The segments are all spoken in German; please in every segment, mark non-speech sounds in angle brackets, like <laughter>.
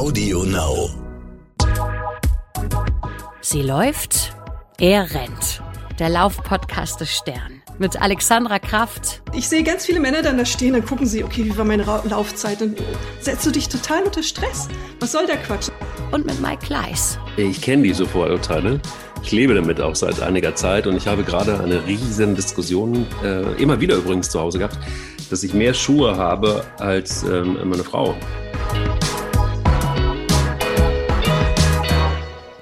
Audio Now. Sie läuft, er rennt. Der Laufpodcast des Stern mit Alexandra Kraft. Ich sehe ganz viele Männer dann da stehen, dann gucken sie, okay, wie war meine Ra Laufzeit? Dann setzt du dich total unter Stress. Was soll der Quatsch? Und mit Mike Kleiss. Ich kenne diese Vorurteile. Ich lebe damit auch seit einiger Zeit und ich habe gerade eine riesen Diskussion, äh, immer wieder übrigens zu Hause gehabt, dass ich mehr Schuhe habe als ähm, meine Frau.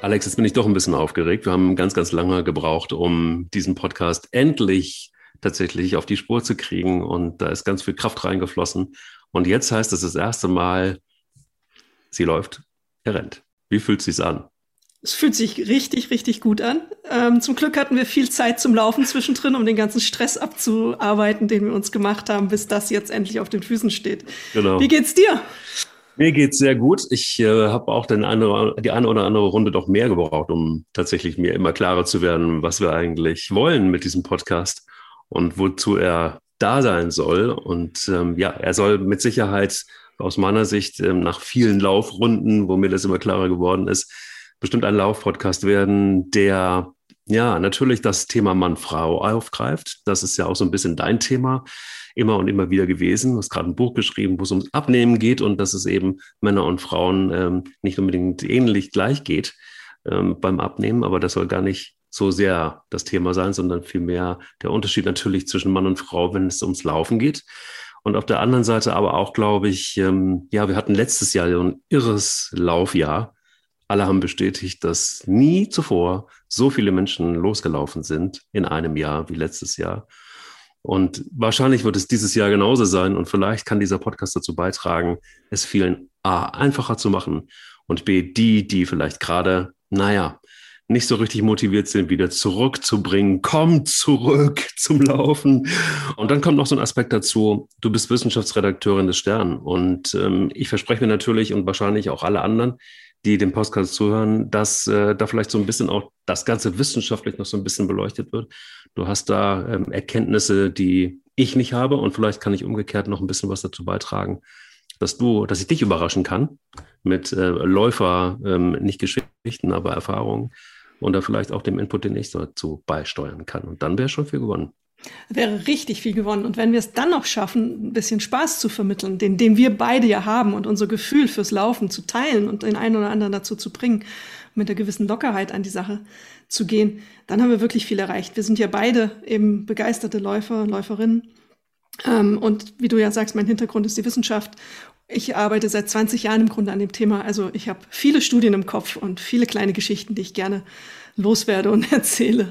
Alex, jetzt bin ich doch ein bisschen aufgeregt. Wir haben ganz, ganz lange gebraucht, um diesen Podcast endlich tatsächlich auf die Spur zu kriegen. Und da ist ganz viel Kraft reingeflossen. Und jetzt heißt es das erste Mal, sie läuft, er rennt. Wie fühlt es sich an? Es fühlt sich richtig, richtig gut an. Ähm, zum Glück hatten wir viel Zeit zum Laufen zwischendrin, um den ganzen Stress abzuarbeiten, den wir uns gemacht haben, bis das jetzt endlich auf den Füßen steht. Genau. Wie geht's dir? Mir geht's sehr gut. Ich äh, habe auch den eine, die eine oder andere Runde doch mehr gebraucht, um tatsächlich mir immer klarer zu werden, was wir eigentlich wollen mit diesem Podcast und wozu er da sein soll. Und ähm, ja, er soll mit Sicherheit aus meiner Sicht ähm, nach vielen Laufrunden, wo mir das immer klarer geworden ist, bestimmt ein Laufpodcast werden, der ja natürlich das Thema Mann-Frau aufgreift. Das ist ja auch so ein bisschen dein Thema immer und immer wieder gewesen. Du hast gerade ein Buch geschrieben, wo es ums Abnehmen geht und dass es eben Männer und Frauen ähm, nicht unbedingt ähnlich gleich geht ähm, beim Abnehmen, aber das soll gar nicht so sehr das Thema sein, sondern vielmehr der Unterschied natürlich zwischen Mann und Frau, wenn es ums Laufen geht. Und auf der anderen Seite aber auch, glaube ich, ähm, ja, wir hatten letztes Jahr so ein irres Laufjahr alle haben bestätigt, dass nie zuvor so viele Menschen losgelaufen sind in einem Jahr wie letztes Jahr. Und wahrscheinlich wird es dieses Jahr genauso sein. Und vielleicht kann dieser Podcast dazu beitragen, es vielen A einfacher zu machen und B, die, die vielleicht gerade, naja, nicht so richtig motiviert sind, wieder zurückzubringen. Komm zurück zum Laufen. Und dann kommt noch so ein Aspekt dazu. Du bist Wissenschaftsredakteurin des Stern. Und ähm, ich verspreche mir natürlich und wahrscheinlich auch alle anderen, die dem Podcast zuhören, dass äh, da vielleicht so ein bisschen auch das Ganze wissenschaftlich noch so ein bisschen beleuchtet wird. Du hast da ähm, Erkenntnisse, die ich nicht habe und vielleicht kann ich umgekehrt noch ein bisschen was dazu beitragen, dass du, dass ich dich überraschen kann mit äh, Läufer, ähm, nicht Geschichten, aber Erfahrungen und da vielleicht auch dem Input, den ich dazu beisteuern kann. Und dann wäre schon viel gewonnen. Wäre richtig viel gewonnen. Und wenn wir es dann noch schaffen, ein bisschen Spaß zu vermitteln, den, den wir beide ja haben und unser Gefühl fürs Laufen zu teilen und den einen oder anderen dazu zu bringen, mit einer gewissen Lockerheit an die Sache zu gehen, dann haben wir wirklich viel erreicht. Wir sind ja beide eben begeisterte Läufer, Läuferinnen. Ähm, und wie du ja sagst, mein Hintergrund ist die Wissenschaft. Ich arbeite seit 20 Jahren im Grunde an dem Thema. Also ich habe viele Studien im Kopf und viele kleine Geschichten, die ich gerne loswerde und <laughs> erzähle.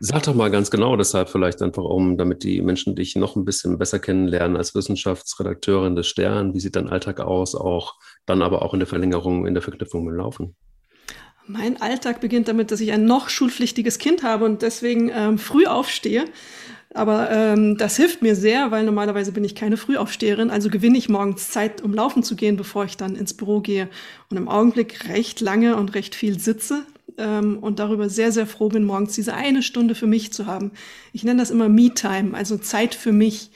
Sag doch mal ganz genau, deshalb vielleicht einfach um, damit die Menschen dich noch ein bisschen besser kennenlernen als Wissenschaftsredakteurin des Stern. Wie sieht dein Alltag aus? Auch dann aber auch in der Verlängerung, in der Verknüpfung mit Laufen. Mein Alltag beginnt damit, dass ich ein noch schulpflichtiges Kind habe und deswegen ähm, früh aufstehe. Aber ähm, das hilft mir sehr, weil normalerweise bin ich keine Frühaufsteherin. Also gewinne ich morgens Zeit, um laufen zu gehen, bevor ich dann ins Büro gehe. Und im Augenblick recht lange und recht viel sitze ähm, und darüber sehr, sehr froh bin, morgens diese eine Stunde für mich zu haben. Ich nenne das immer Me-Time, also Zeit für mich.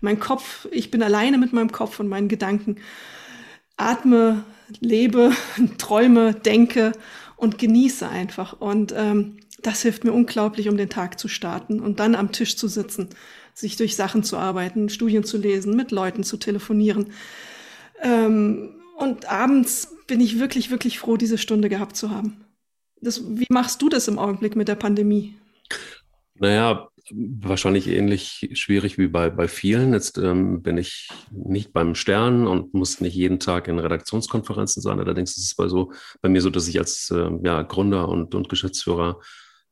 Mein Kopf, ich bin alleine mit meinem Kopf und meinen Gedanken. Atme, lebe, <laughs> träume, denke und genieße einfach. Und ähm, das hilft mir unglaublich, um den Tag zu starten und dann am Tisch zu sitzen, sich durch Sachen zu arbeiten, Studien zu lesen, mit Leuten zu telefonieren. Ähm, und abends bin ich wirklich, wirklich froh, diese Stunde gehabt zu haben. Das, wie machst du das im Augenblick mit der Pandemie? Naja, wahrscheinlich ähnlich schwierig wie bei, bei vielen. Jetzt ähm, bin ich nicht beim Stern und muss nicht jeden Tag in Redaktionskonferenzen sein. Allerdings ist es bei, so, bei mir so, dass ich als äh, ja, Gründer und, und Geschäftsführer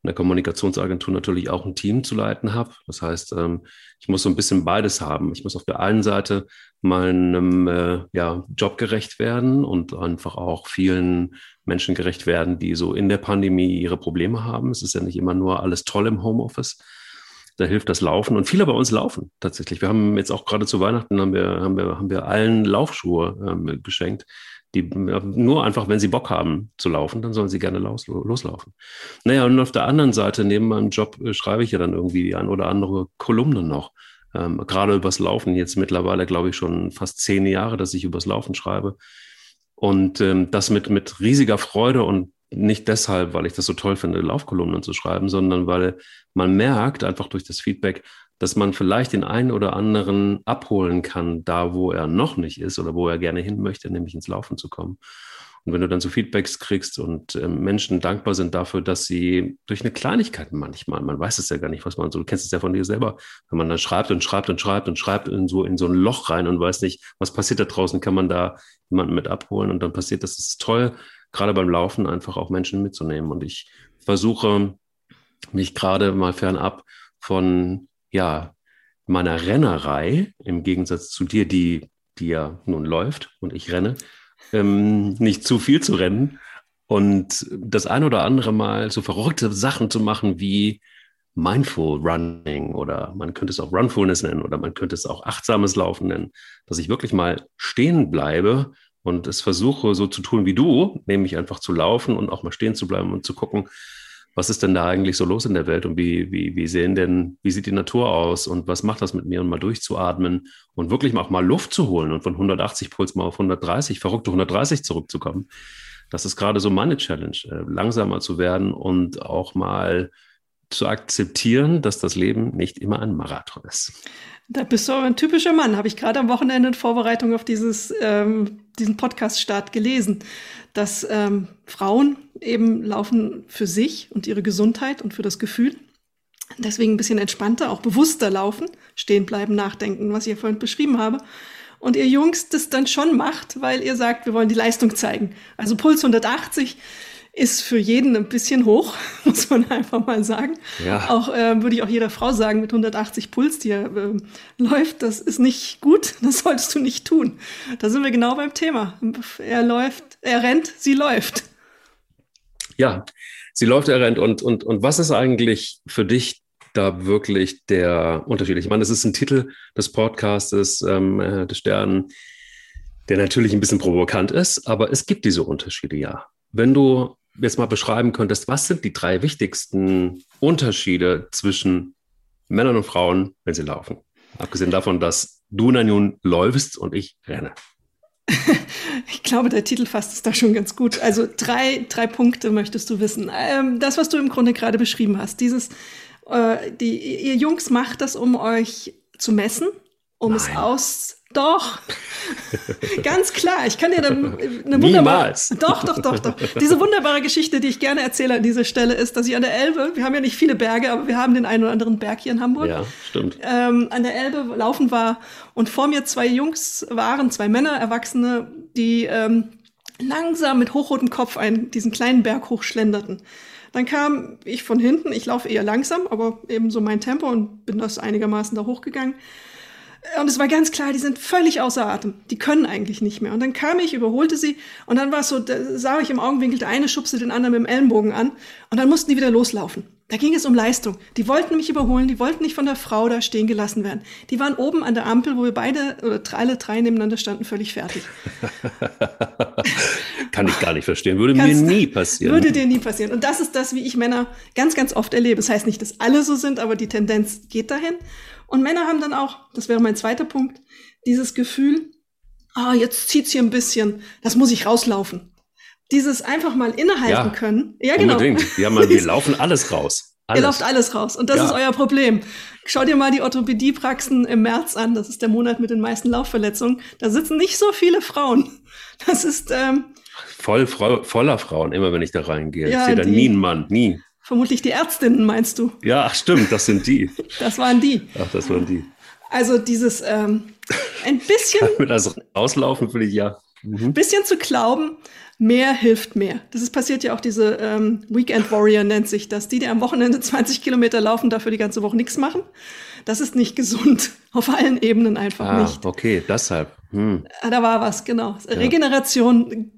einer Kommunikationsagentur natürlich auch ein Team zu leiten habe. Das heißt, ähm, ich muss so ein bisschen beides haben. Ich muss auf der einen Seite meinem äh, ja, Job gerecht werden und einfach auch vielen Menschen gerecht werden, die so in der Pandemie ihre Probleme haben. Es ist ja nicht immer nur alles toll im Homeoffice. Da hilft das Laufen und viele bei uns laufen tatsächlich. Wir haben jetzt auch gerade zu Weihnachten haben wir, haben wir, haben wir allen Laufschuhe ähm, geschenkt die nur einfach, wenn sie Bock haben zu laufen, dann sollen sie gerne los, loslaufen. Naja, und auf der anderen Seite, neben meinem Job, äh, schreibe ich ja dann irgendwie die ein oder andere Kolumne noch. Ähm, gerade übers Laufen, jetzt mittlerweile, glaube ich, schon fast zehn Jahre, dass ich übers Laufen schreibe. Und ähm, das mit, mit riesiger Freude und nicht deshalb, weil ich das so toll finde, Laufkolumnen zu schreiben, sondern weil man merkt einfach durch das Feedback, dass man vielleicht den einen oder anderen abholen kann, da wo er noch nicht ist oder wo er gerne hin möchte, nämlich ins Laufen zu kommen. Und wenn du dann so Feedbacks kriegst und äh, Menschen dankbar sind dafür, dass sie durch eine Kleinigkeit manchmal, man weiß es ja gar nicht, was man so, du kennst es ja von dir selber, wenn man dann schreibt und schreibt und schreibt und schreibt in so, in so ein Loch rein und weiß nicht, was passiert da draußen, kann man da jemanden mit abholen und dann passiert das. Das ist toll, gerade beim Laufen einfach auch Menschen mitzunehmen. Und ich versuche mich gerade mal fernab von, ja, meiner Rennerei, im Gegensatz zu dir, die, die ja nun läuft und ich renne, ähm, nicht zu viel zu rennen und das ein oder andere Mal so verrückte Sachen zu machen wie Mindful Running oder man könnte es auch Runfulness nennen oder man könnte es auch achtsames Laufen nennen, dass ich wirklich mal stehen bleibe und es versuche so zu tun wie du, nämlich einfach zu laufen und auch mal stehen zu bleiben und zu gucken, was ist denn da eigentlich so los in der Welt und wie, wie, wie sehen denn, wie sieht die Natur aus und was macht das mit mir und mal durchzuatmen und wirklich auch mal Luft zu holen und von 180 Puls mal auf 130, verrückte 130 zurückzukommen. Das ist gerade so meine Challenge, äh, langsamer zu werden und auch mal zu akzeptieren, dass das Leben nicht immer ein Marathon ist. Da bist du aber ein typischer Mann, habe ich gerade am Wochenende in Vorbereitung auf dieses, ähm, diesen Podcast-Start gelesen, dass ähm, Frauen eben laufen für sich und ihre Gesundheit und für das Gefühl. Deswegen ein bisschen entspannter, auch bewusster laufen, stehen bleiben, nachdenken, was ich ja vorhin beschrieben habe. Und ihr Jungs das dann schon macht, weil ihr sagt, wir wollen die Leistung zeigen. Also Puls 180 ist für jeden ein bisschen hoch, <laughs> muss man einfach mal sagen. Ja. Auch äh, würde ich auch jeder Frau sagen, mit 180 Puls, die äh, läuft, das ist nicht gut, <laughs> das solltest du nicht tun. Da sind wir genau beim Thema. Er läuft, er rennt, sie läuft. Ja, sie läuft, er rennt. Und, und, und was ist eigentlich für dich da wirklich der Unterschied? Ich meine, das ist ein Titel des Podcastes ähm, äh, des Sternen, der natürlich ein bisschen provokant ist, aber es gibt diese Unterschiede ja. Wenn du jetzt mal beschreiben könntest, was sind die drei wichtigsten Unterschiede zwischen Männern und Frauen, wenn sie laufen? Abgesehen davon, dass du nun läufst und ich renne. <laughs> Ich glaube, der Titel fasst es da schon ganz gut. Also drei, drei Punkte möchtest du wissen. Ähm, das, was du im Grunde gerade beschrieben hast, dieses, äh, die, ihr Jungs macht das, um euch zu messen, um Nein. es aus, doch, ganz klar. Ich kann dir eine, eine wunderbare. Doch, doch, doch, doch. Diese wunderbare Geschichte, die ich gerne erzähle an dieser Stelle, ist, dass ich an der Elbe, wir haben ja nicht viele Berge, aber wir haben den einen oder anderen Berg hier in Hamburg. Ja, stimmt. Ähm, an der Elbe laufen war und vor mir zwei Jungs waren, zwei Männer, Erwachsene, die ähm, langsam mit hochrotem Kopf einen, diesen kleinen Berg hochschlenderten. Dann kam ich von hinten, ich laufe eher langsam, aber eben so mein Tempo und bin das einigermaßen da hochgegangen. Und es war ganz klar, die sind völlig außer Atem. Die können eigentlich nicht mehr. Und dann kam ich, überholte sie und dann war es so, da sah ich im Augenwinkel, der eine schubste den anderen mit dem Ellenbogen an und dann mussten die wieder loslaufen. Da ging es um Leistung. Die wollten mich überholen, die wollten nicht von der Frau da stehen gelassen werden. Die waren oben an der Ampel, wo wir beide oder alle drei nebeneinander standen, völlig fertig. <laughs> Kann ich gar nicht verstehen. Würde Kannst, mir nie passieren. Würde dir nie passieren. Und das ist das, wie ich Männer ganz, ganz oft erlebe. Das heißt nicht, dass alle so sind, aber die Tendenz geht dahin. Und Männer haben dann auch, das wäre mein zweiter Punkt, dieses Gefühl, ah, jetzt zieht's hier ein bisschen, das muss ich rauslaufen. Dieses einfach mal innehalten ja, können. Ja, genau. Unbedingt. Ja, man, wir laufen alles raus. <laughs> Alles. Ihr lauft alles raus. Und das ja. ist euer Problem. Schau dir mal die Orthopädiepraxen im März an. Das ist der Monat mit den meisten Laufverletzungen. Da sitzen nicht so viele Frauen. Das ist ähm, voll voller Frauen, immer wenn ich da reingehe. Ja, ich sehe da nie einen Mann, nie. Vermutlich die Ärztinnen, meinst du? Ja, ach, stimmt, das sind die. das waren die. Ach, das waren die. Also dieses ähm, ein bisschen. Mit das rauslaufen will ich ja. Mhm. bisschen zu glauben, mehr hilft mehr. Das ist passiert ja auch diese ähm, Weekend Warrior nennt sich das. Die, die am Wochenende 20 Kilometer laufen, dafür die ganze Woche nichts machen. Das ist nicht gesund. <laughs> Auf allen Ebenen einfach ah, nicht. Okay, deshalb. Hm. Ah, da war was, genau. Ja. Regeneration.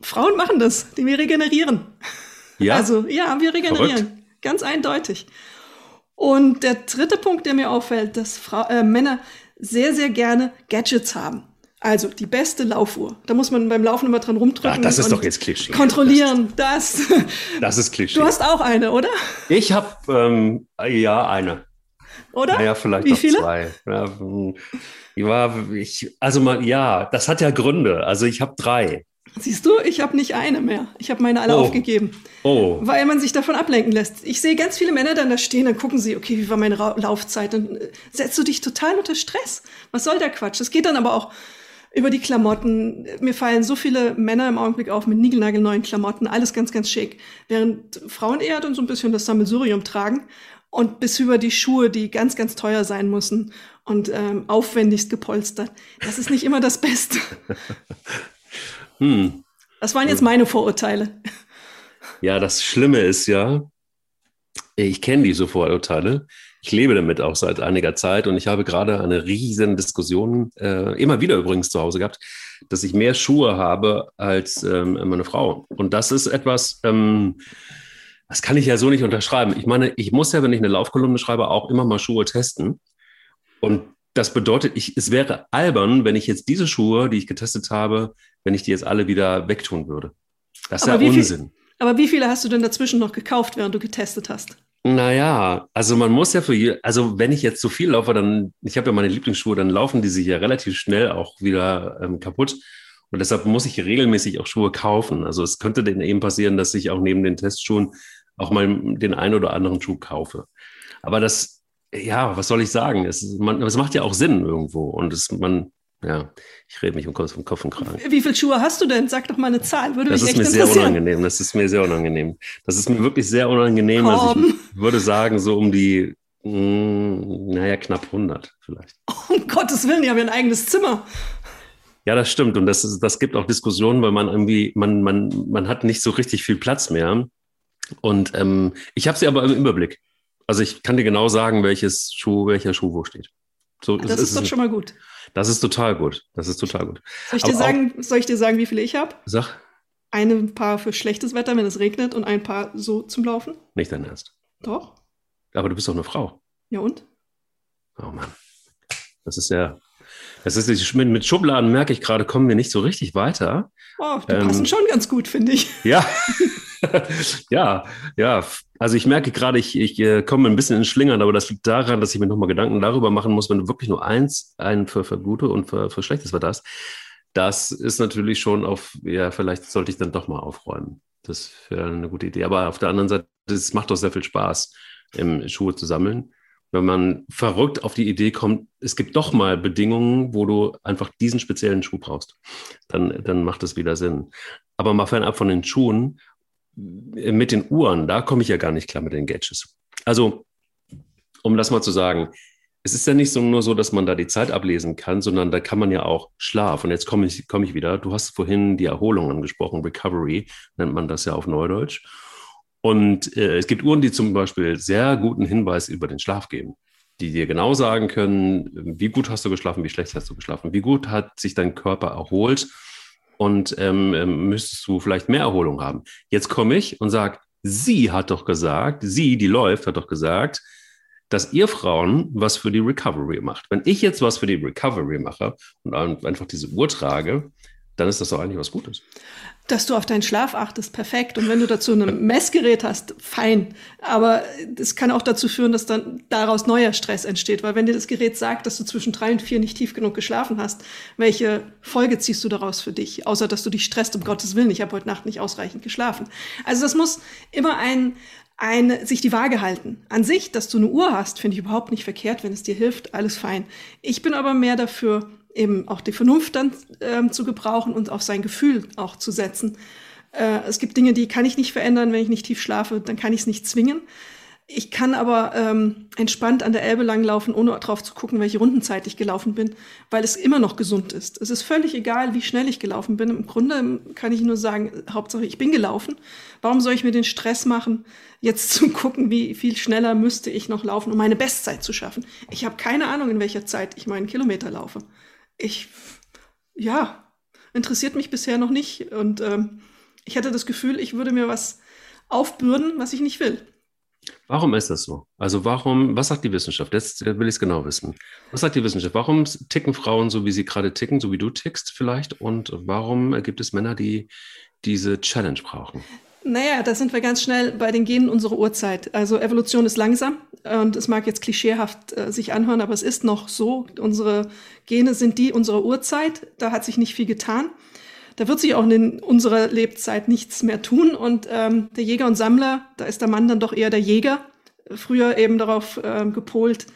Frauen machen das, die wir regenerieren. Ja. Also ja, wir regenerieren. Verrückt. Ganz eindeutig. Und der dritte Punkt, der mir auffällt, dass Frau, äh, Männer sehr, sehr gerne Gadgets haben. Also die beste Laufuhr. Da muss man beim Laufen immer dran rumdrücken. Ach, das ist doch jetzt Klischee. Kontrollieren, das. Das ist Klischee. Du hast auch eine, oder? Ich habe ähm, ja eine. Oder? Naja, vielleicht Wie viele? zwei. Ja, hm. ich war, ich, also mal, ja, das hat ja Gründe. Also ich habe drei. Siehst du, ich habe nicht eine mehr. Ich habe meine alle oh. aufgegeben. Oh. Weil man sich davon ablenken lässt. Ich sehe ganz viele Männer dann da stehen, dann gucken sie, okay, wie war meine Ra Laufzeit? Dann äh, setzt du dich total unter Stress. Was soll der Quatsch? Das geht dann aber auch über die Klamotten. Mir fallen so viele Männer im Augenblick auf mit niegelnagelneuen Klamotten, alles ganz, ganz schick. Während Frauen eher dann so ein bisschen das Sammelsurium tragen und bis über die Schuhe, die ganz, ganz teuer sein müssen und ähm, aufwendigst gepolstert. Das ist nicht immer das Beste. <laughs> Hm. Das waren jetzt meine Vorurteile. <laughs> Ja, das Schlimme ist ja, ich kenne diese Vorurteile. Ich lebe damit auch seit einiger Zeit und ich habe gerade eine riesen Diskussion, äh, immer wieder übrigens zu Hause gehabt, dass ich mehr Schuhe habe als ähm, meine Frau. Und das ist etwas, ähm, das kann ich ja so nicht unterschreiben. Ich meine, ich muss ja, wenn ich eine Laufkolumne schreibe, auch immer mal Schuhe testen. Und das bedeutet, ich, es wäre albern, wenn ich jetzt diese Schuhe, die ich getestet habe, wenn ich die jetzt alle wieder wegtun würde. Das ist aber ja Unsinn. Viel, aber wie viele hast du denn dazwischen noch gekauft, während du getestet hast? Naja, also man muss ja für, je, also wenn ich jetzt so viel laufe, dann, ich habe ja meine Lieblingsschuhe, dann laufen die sich ja relativ schnell auch wieder ähm, kaputt. Und deshalb muss ich regelmäßig auch Schuhe kaufen. Also es könnte denn eben passieren, dass ich auch neben den Testschuhen auch mal den einen oder anderen Schuh kaufe. Aber das, ja, was soll ich sagen? Es, man, es macht ja auch Sinn irgendwo. Und es, man, ja, ich rede mich um Kopf, um Kopf und Kragen. Wie viele Schuhe hast du denn? Sag doch mal eine Zahl. Würde das ist mir sehr unangenehm. Das ist mir sehr unangenehm. Das ist mir wirklich sehr unangenehm. Also ich würde sagen, so um die, mh, hm, naja, knapp 100 vielleicht. <laughs> Um Gottes Willen, die haben ja ein eigenes Zimmer. Ja, das stimmt. Und das, ist, das gibt auch Diskussionen, weil man irgendwie, man, man, man hat nicht so richtig viel Platz mehr. Und ähm, ich habe sie aber im Überblick. Also ich kann dir genau sagen, welches Schuh, welcher Schuh wo steht. So, das ist, ist doch schon mal gut. Das ist total gut. Das ist total gut. Soll ich, dir sagen, auch, soll ich dir sagen, wie viele ich habe? Sag. Ein Paar für schlechtes Wetter, wenn es regnet, und ein Paar so zum Laufen? Nicht dein Ernst. Doch. Aber du bist doch eine Frau. Ja und? Oh Mann. Das ist ja. Das ist mit, mit Schubladen merke ich gerade, kommen wir nicht so richtig weiter. Oh, die ähm, passen schon ganz gut, finde ich. Ja. <laughs> <laughs> ja, ja. Also ich merke gerade, ich, ich äh, komme ein bisschen ins Schlingern, aber das liegt daran, dass ich mir nochmal Gedanken darüber machen muss, wenn du wirklich nur eins, einen für, für gute und für, für schlechtes Wetter hast. Das ist natürlich schon auf, ja, vielleicht sollte ich dann doch mal aufräumen. Das wäre eine gute Idee. Aber auf der anderen Seite, es macht doch sehr viel Spaß, im Schuhe zu sammeln. Wenn man verrückt auf die Idee kommt, es gibt doch mal Bedingungen, wo du einfach diesen speziellen Schuh brauchst, dann, dann macht es wieder Sinn. Aber mal fernab von den Schuhen, mit den Uhren, da komme ich ja gar nicht klar mit den Gadgets. Also, um das mal zu sagen, es ist ja nicht so, nur so, dass man da die Zeit ablesen kann, sondern da kann man ja auch Schlaf. Und jetzt komme ich, komme ich wieder. Du hast vorhin die Erholung angesprochen, Recovery nennt man das ja auf Neudeutsch. Und äh, es gibt Uhren, die zum Beispiel sehr guten Hinweis über den Schlaf geben, die dir genau sagen können, wie gut hast du geschlafen, wie schlecht hast du geschlafen, wie gut hat sich dein Körper erholt und ähm, ähm, müsstest du vielleicht mehr Erholung haben. Jetzt komme ich und sage, sie hat doch gesagt, sie, die läuft, hat doch gesagt, dass ihr Frauen was für die Recovery macht. Wenn ich jetzt was für die Recovery mache und einfach diese Uhr trage, dann ist das doch eigentlich was Gutes dass du auf deinen Schlaf achtest, perfekt. Und wenn du dazu ein <laughs> Messgerät hast, fein. Aber das kann auch dazu führen, dass dann daraus neuer Stress entsteht. Weil wenn dir das Gerät sagt, dass du zwischen drei und vier nicht tief genug geschlafen hast, welche Folge ziehst du daraus für dich? Außer, dass du dich stresst, um Gottes Willen, ich habe heute Nacht nicht ausreichend geschlafen. Also das muss immer ein, ein, sich die Waage halten. An sich, dass du eine Uhr hast, finde ich überhaupt nicht verkehrt, wenn es dir hilft, alles fein. Ich bin aber mehr dafür, eben auch die Vernunft dann ähm, zu gebrauchen und auf sein Gefühl auch zu setzen. Äh, es gibt Dinge, die kann ich nicht verändern, wenn ich nicht tief schlafe, dann kann ich es nicht zwingen. Ich kann aber ähm, entspannt an der Elbe langlaufen, ohne drauf zu gucken, welche Rundenzeit ich gelaufen bin, weil es immer noch gesund ist. Es ist völlig egal, wie schnell ich gelaufen bin. Im Grunde kann ich nur sagen, Hauptsache ich bin gelaufen. Warum soll ich mir den Stress machen, jetzt zu <laughs> gucken, wie viel schneller müsste ich noch laufen, um meine Bestzeit zu schaffen? Ich habe keine Ahnung, in welcher Zeit ich meinen Kilometer laufe ich, ja, interessiert mich bisher noch nicht. Und ähm, ich hatte das Gefühl, ich würde mir was aufbürden, was ich nicht will. Warum ist das so? Also warum, was sagt die Wissenschaft? Jetzt will ich es genau wissen. Was sagt die Wissenschaft? Warum ticken Frauen so, wie sie gerade ticken, so wie du tickst vielleicht? Und warum gibt es Männer, die diese Challenge brauchen? Naja, da sind wir ganz schnell bei den Genen unserer Urzeit. Also Evolution ist langsam und es mag jetzt klischeehaft äh, sich anhören, aber es ist noch so. Unsere Gene sind die unserer Urzeit. Da hat sich nicht viel getan. Da wird sich auch in unserer Lebzeit nichts mehr tun. Und ähm, der Jäger und Sammler, da ist der Mann dann doch eher der Jäger, früher eben darauf ähm, gepolt,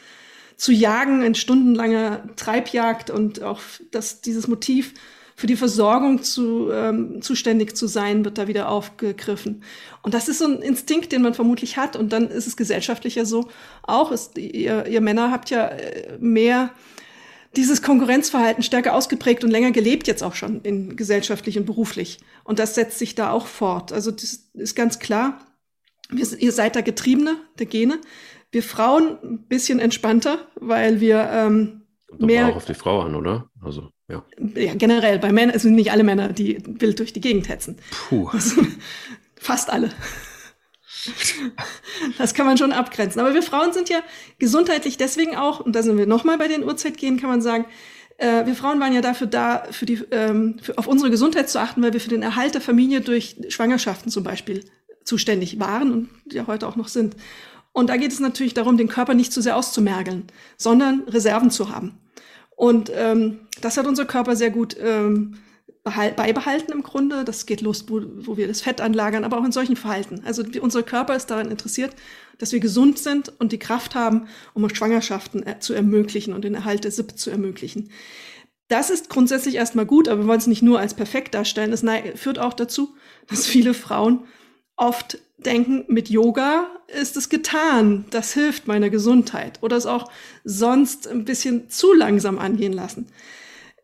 zu jagen, in stundenlanger Treibjagd und auch das, dieses Motiv für die Versorgung zu, ähm, zuständig zu sein, wird da wieder aufgegriffen. Und das ist so ein Instinkt, den man vermutlich hat. Und dann ist es gesellschaftlich ja so auch. Ist, ihr, ihr Männer habt ja äh, mehr dieses Konkurrenzverhalten stärker ausgeprägt und länger gelebt jetzt auch schon in gesellschaftlich und beruflich. Und das setzt sich da auch fort. Also das ist ganz klar. Wir, ihr seid da Getriebene der Gene. Wir Frauen ein bisschen entspannter, weil wir ähm, mehr auch auf die Frau an, oder? Also ja. Ja, generell bei Männern, es sind nicht alle Männer, die wild durch die Gegend hetzen. Puh. Also, fast alle. Das kann man schon abgrenzen. Aber wir Frauen sind ja gesundheitlich deswegen auch, und da sind wir nochmal bei den Uhrzeitgehen, kann man sagen, äh, wir Frauen waren ja dafür da, für die, ähm, für, auf unsere Gesundheit zu achten, weil wir für den Erhalt der Familie durch Schwangerschaften zum Beispiel zuständig waren und ja heute auch noch sind. Und da geht es natürlich darum, den Körper nicht zu sehr auszumergeln, sondern Reserven zu haben. Und ähm, das hat unser Körper sehr gut ähm, beibehalten im Grunde. Das geht los, wo, wo wir das Fett anlagern, aber auch in solchen Verhalten. Also die, unser Körper ist daran interessiert, dass wir gesund sind und die Kraft haben, um Schwangerschaften äh, zu ermöglichen und den Erhalt der SIP zu ermöglichen. Das ist grundsätzlich erstmal gut, aber wir wollen es nicht nur als perfekt darstellen. Das führt auch dazu, dass viele Frauen oft denken, mit Yoga ist es getan, das hilft meiner Gesundheit oder es auch sonst ein bisschen zu langsam angehen lassen.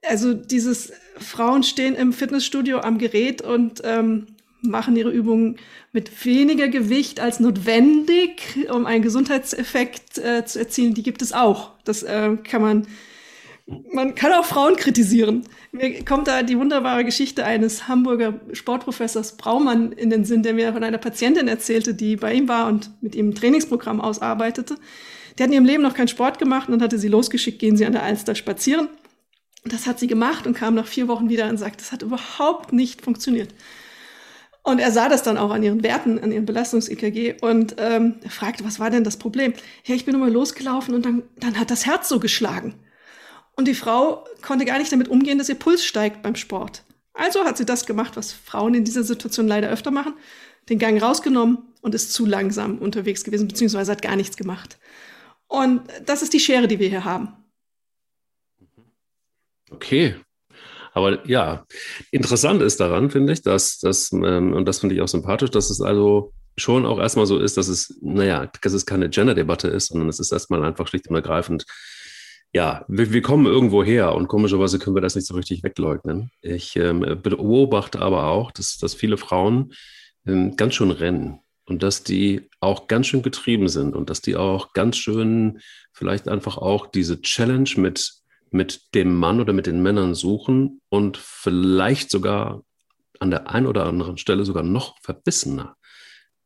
Also dieses Frauen stehen im Fitnessstudio am Gerät und ähm, machen ihre Übungen mit weniger Gewicht als notwendig, um einen Gesundheitseffekt äh, zu erzielen, die gibt es auch. Das äh, kann man man kann auch Frauen kritisieren. Mir kommt da die wunderbare Geschichte eines Hamburger Sportprofessors Braumann in den Sinn, der mir von einer Patientin erzählte, die bei ihm war und mit ihm ein Trainingsprogramm ausarbeitete. Die hat in ihrem Leben noch keinen Sport gemacht und dann hatte sie losgeschickt, gehen Sie an der Alster spazieren. Das hat sie gemacht und kam nach vier Wochen wieder und sagt, das hat überhaupt nicht funktioniert. Und er sah das dann auch an ihren Werten, an ihren Belastungs-EKG und ähm, er fragte, was war denn das Problem? Ja, ich bin immer losgelaufen und dann, dann hat das Herz so geschlagen. Und die Frau konnte gar nicht damit umgehen, dass ihr Puls steigt beim Sport. Also hat sie das gemacht, was Frauen in dieser Situation leider öfter machen, den Gang rausgenommen und ist zu langsam unterwegs gewesen, beziehungsweise hat gar nichts gemacht. Und das ist die Schere, die wir hier haben. Okay. Aber ja, interessant ist daran, finde ich, dass das, ähm, und das finde ich auch sympathisch, dass es also schon auch erstmal so ist, dass es, naja, dass es keine Gender-Debatte ist, sondern es ist erstmal einfach schlicht und ergreifend ja, wir, wir, kommen irgendwo her und komischerweise können wir das nicht so richtig wegleugnen. Ich ähm, beobachte aber auch, dass, dass viele Frauen ähm, ganz schön rennen und dass die auch ganz schön getrieben sind und dass die auch ganz schön vielleicht einfach auch diese Challenge mit, mit dem Mann oder mit den Männern suchen und vielleicht sogar an der einen oder anderen Stelle sogar noch verbissener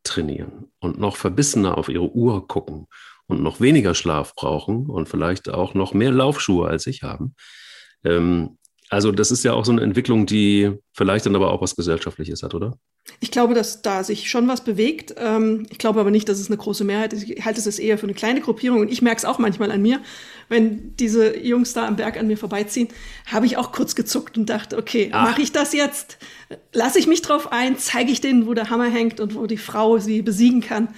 trainieren und noch verbissener auf ihre Uhr gucken und noch weniger Schlaf brauchen und vielleicht auch noch mehr Laufschuhe als ich haben. Ähm, also das ist ja auch so eine Entwicklung, die vielleicht dann aber auch was Gesellschaftliches hat, oder? Ich glaube, dass da sich schon was bewegt. Ähm, ich glaube aber nicht, dass es eine große Mehrheit ist. Ich halte es eher für eine kleine Gruppierung. Und ich merke es auch manchmal an mir, wenn diese Jungs da am Berg an mir vorbeiziehen, habe ich auch kurz gezuckt und dachte, okay, mache ich das jetzt? Lasse ich mich drauf ein? Zeige ich denen, wo der Hammer hängt und wo die Frau sie besiegen kann?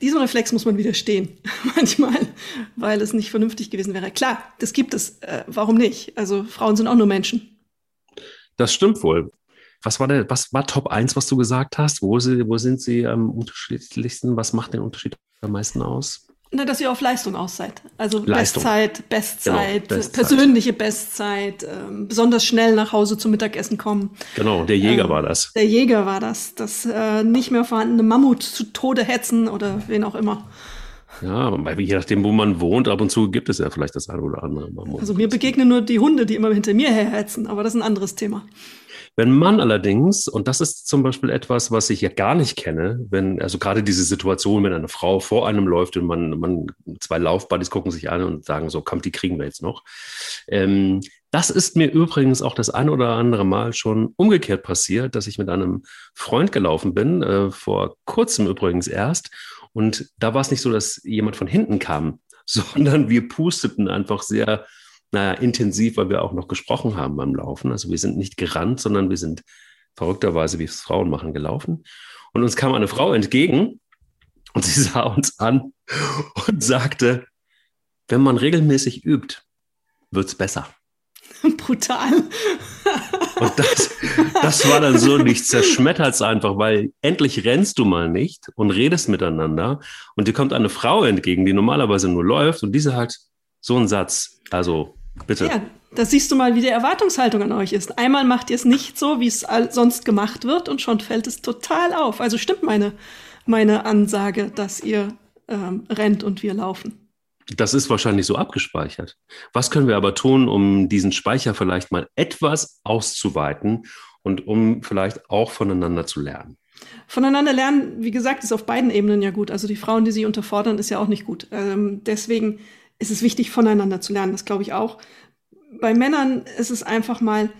Diesem Reflex muss man widerstehen, <laughs> manchmal, weil es nicht vernünftig gewesen wäre. Klar, das gibt es. Äh, warum nicht? Also Frauen sind auch nur Menschen. Das stimmt wohl. Was war der, was war Top 1, was du gesagt hast? Wo, sie, wo sind sie am unterschiedlichsten? Was macht den Unterschied am meisten aus? Na, dass ihr auf Leistung aus seid. Also Leistung. Bestzeit, Bestzeit, genau, Bestzeit, persönliche Bestzeit, ähm, besonders schnell nach Hause zum Mittagessen kommen. Genau, der Jäger ähm, war das. Der Jäger war das. Das äh, nicht mehr vorhandene Mammut zu Tode hetzen oder wen auch immer. Ja, je nachdem, wo man wohnt, ab und zu gibt es ja vielleicht das eine oder andere Mammut. Also mir begegnen nur die Hunde, die immer hinter mir herhetzen, aber das ist ein anderes Thema. Wenn man allerdings, und das ist zum Beispiel etwas, was ich ja gar nicht kenne, wenn, also gerade diese Situation, wenn eine Frau vor einem läuft und man, man zwei Laufbuddies gucken sich an und sagen so, kommt, die kriegen wir jetzt noch. Ähm, das ist mir übrigens auch das ein oder andere Mal schon umgekehrt passiert, dass ich mit einem Freund gelaufen bin, äh, vor kurzem übrigens erst. Und da war es nicht so, dass jemand von hinten kam, <laughs> sondern wir pusteten einfach sehr naja, intensiv, weil wir auch noch gesprochen haben beim Laufen. Also wir sind nicht gerannt, sondern wir sind verrückterweise, wie es Frauen machen, gelaufen. Und uns kam eine Frau entgegen und sie <laughs> sah uns an und sagte, wenn man regelmäßig übt, wird es besser. <laughs> Brutal. <laughs> Und das, das war dann so, dich zerschmettert es einfach, weil endlich rennst du mal nicht und redest miteinander und dir kommt eine Frau entgegen, die normalerweise nur läuft und diese halt so einen Satz. Also bitte. Ja, da siehst du mal, wie die Erwartungshaltung an euch ist. Einmal macht ihr es nicht so, wie es sonst gemacht wird und schon fällt es total auf. Also stimmt meine, meine Ansage, dass ihr ähm, rennt und wir laufen. Das ist wahrscheinlich so abgespeichert. Was können wir aber tun, um diesen Speicher vielleicht mal etwas auszuweiten und um vielleicht auch voneinander zu lernen? Voneinander lernen, wie gesagt, ist auf beiden Ebenen ja gut. Also die Frauen, die sie unterfordern, ist ja auch nicht gut. Ähm, deswegen ist es wichtig, voneinander zu lernen. Das glaube ich auch. Bei Männern ist es einfach mal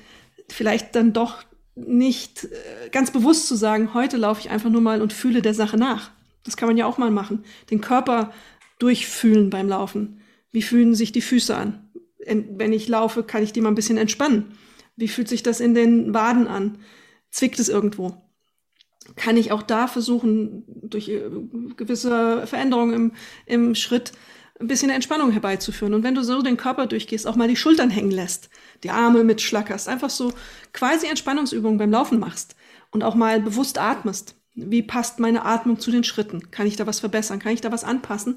vielleicht dann doch nicht äh, ganz bewusst zu sagen, heute laufe ich einfach nur mal und fühle der Sache nach. Das kann man ja auch mal machen. Den Körper durchfühlen beim Laufen. Wie fühlen sich die Füße an? Wenn ich laufe, kann ich die mal ein bisschen entspannen. Wie fühlt sich das in den Waden an? Zwickt es irgendwo? Kann ich auch da versuchen, durch äh, gewisse Veränderungen im, im Schritt ein bisschen Entspannung herbeizuführen. Und wenn du so den Körper durchgehst, auch mal die Schultern hängen lässt, die Arme mitschlackerst, einfach so quasi Entspannungsübungen beim Laufen machst und auch mal bewusst atmest. Wie passt meine Atmung zu den Schritten? Kann ich da was verbessern? Kann ich da was anpassen?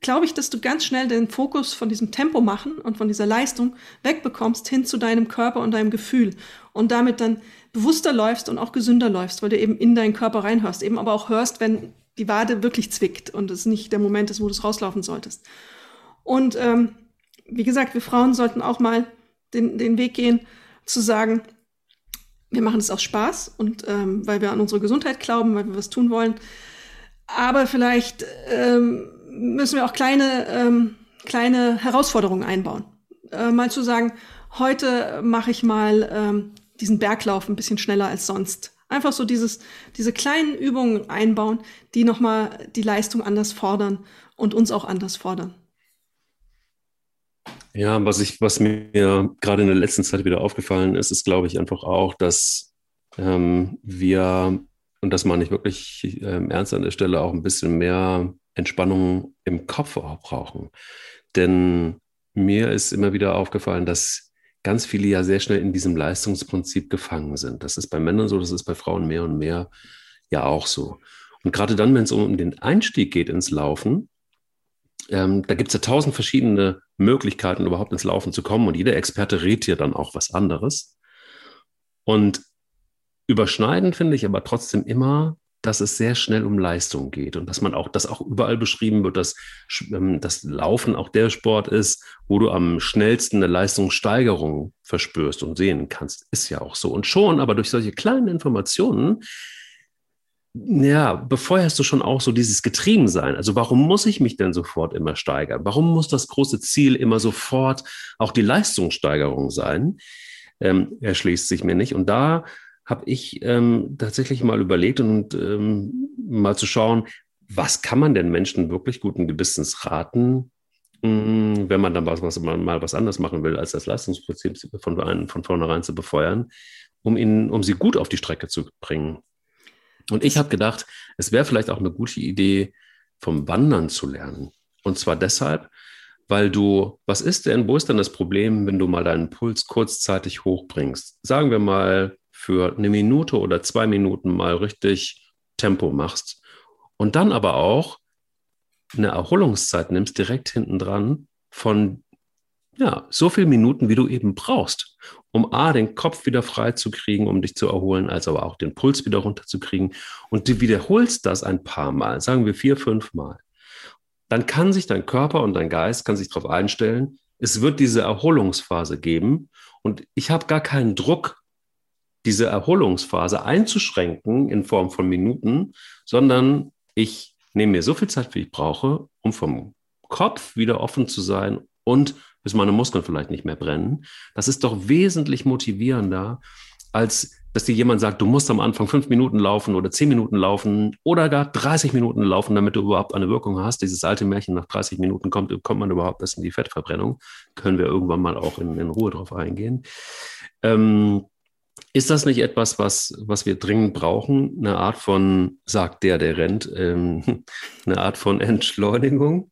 Glaube ich, dass du ganz schnell den Fokus von diesem Tempo machen und von dieser Leistung wegbekommst hin zu deinem Körper und deinem Gefühl und damit dann bewusster läufst und auch gesünder läufst, weil du eben in deinen Körper reinhörst, eben aber auch hörst, wenn die Wade wirklich zwickt und es nicht der Moment ist, wo du es rauslaufen solltest. Und ähm, wie gesagt, wir Frauen sollten auch mal den, den Weg gehen, zu sagen, wir machen es aus Spaß und ähm, weil wir an unsere Gesundheit glauben, weil wir was tun wollen. Aber vielleicht ähm, müssen wir auch kleine, ähm, kleine Herausforderungen einbauen. Äh, mal zu sagen, heute mache ich mal ähm, diesen Berglauf ein bisschen schneller als sonst. Einfach so dieses, diese kleinen Übungen einbauen, die nochmal die Leistung anders fordern und uns auch anders fordern. Ja, was ich, was mir gerade in der letzten Zeit wieder aufgefallen ist, ist, glaube ich, einfach auch, dass ähm, wir, und das meine ich wirklich ähm, ernst an der Stelle, auch ein bisschen mehr Entspannung im Kopf auch brauchen. Denn mir ist immer wieder aufgefallen, dass ganz viele ja sehr schnell in diesem Leistungsprinzip gefangen sind. Das ist bei Männern so, das ist bei Frauen mehr und mehr ja auch so. Und gerade dann, wenn es um den Einstieg geht ins Laufen, ähm, da gibt es ja tausend verschiedene Möglichkeiten, überhaupt ins Laufen zu kommen. Und jeder Experte rät dir dann auch was anderes. Und überschneiden finde ich aber trotzdem immer, dass es sehr schnell um Leistung geht und dass man auch, dass auch überall beschrieben wird, dass ähm, das Laufen auch der Sport ist, wo du am schnellsten eine Leistungssteigerung verspürst und sehen kannst. Ist ja auch so. Und schon, aber durch solche kleinen Informationen ja, befeuerst du schon auch so dieses Getriebensein. Also warum muss ich mich denn sofort immer steigern? Warum muss das große Ziel immer sofort auch die Leistungssteigerung sein? Ähm, erschließt sich mir nicht. Und da habe ich ähm, tatsächlich mal überlegt und ähm, mal zu schauen, was kann man denn Menschen wirklich guten Gewissens raten, mh, hm, wenn man dann was, was man mal was anderes machen will, als das Leistungsprinzip von, von vornherein zu befeuern, um ihnen, um sie gut auf die Strecke zu bringen. Und ich habe gedacht, es wäre vielleicht auch eine gute Idee, vom Wandern zu lernen. Und zwar deshalb, weil du, was ist denn, wo ist denn das Problem, wenn du mal deinen Puls kurzzeitig hochbringst? Sagen wir mal, für eine Minute oder zwei Minuten mal richtig Tempo machst und dann aber auch eine Erholungszeit nimmst direkt hinten dran von ja, so viele Minuten, wie du eben brauchst, um A, den Kopf wieder frei zu kriegen, um dich zu erholen, als aber auch den Puls wieder runterzukriegen. Und du wiederholst das ein paar Mal, sagen wir vier, fünf Mal. Dann kann sich dein Körper und dein Geist kann sich darauf einstellen, es wird diese Erholungsphase geben und ich habe gar keinen Druck, diese Erholungsphase einzuschränken in Form von Minuten, sondern ich nehme mir so viel Zeit, wie ich brauche, um vom Kopf wieder offen zu sein und bis meine Muskeln vielleicht nicht mehr brennen. Das ist doch wesentlich motivierender, als dass dir jemand sagt, du musst am Anfang fünf Minuten laufen oder zehn Minuten laufen oder gar 30 Minuten laufen, damit du überhaupt eine Wirkung hast. Dieses alte Märchen, nach 30 Minuten kommt, kommt man überhaupt erst in die Fettverbrennung. Können wir irgendwann mal auch in, in Ruhe drauf eingehen. Ähm, ist das nicht etwas, was, was wir dringend brauchen? Eine Art von, sagt der, der rennt, ähm, <laughs> eine Art von Entschleunigung?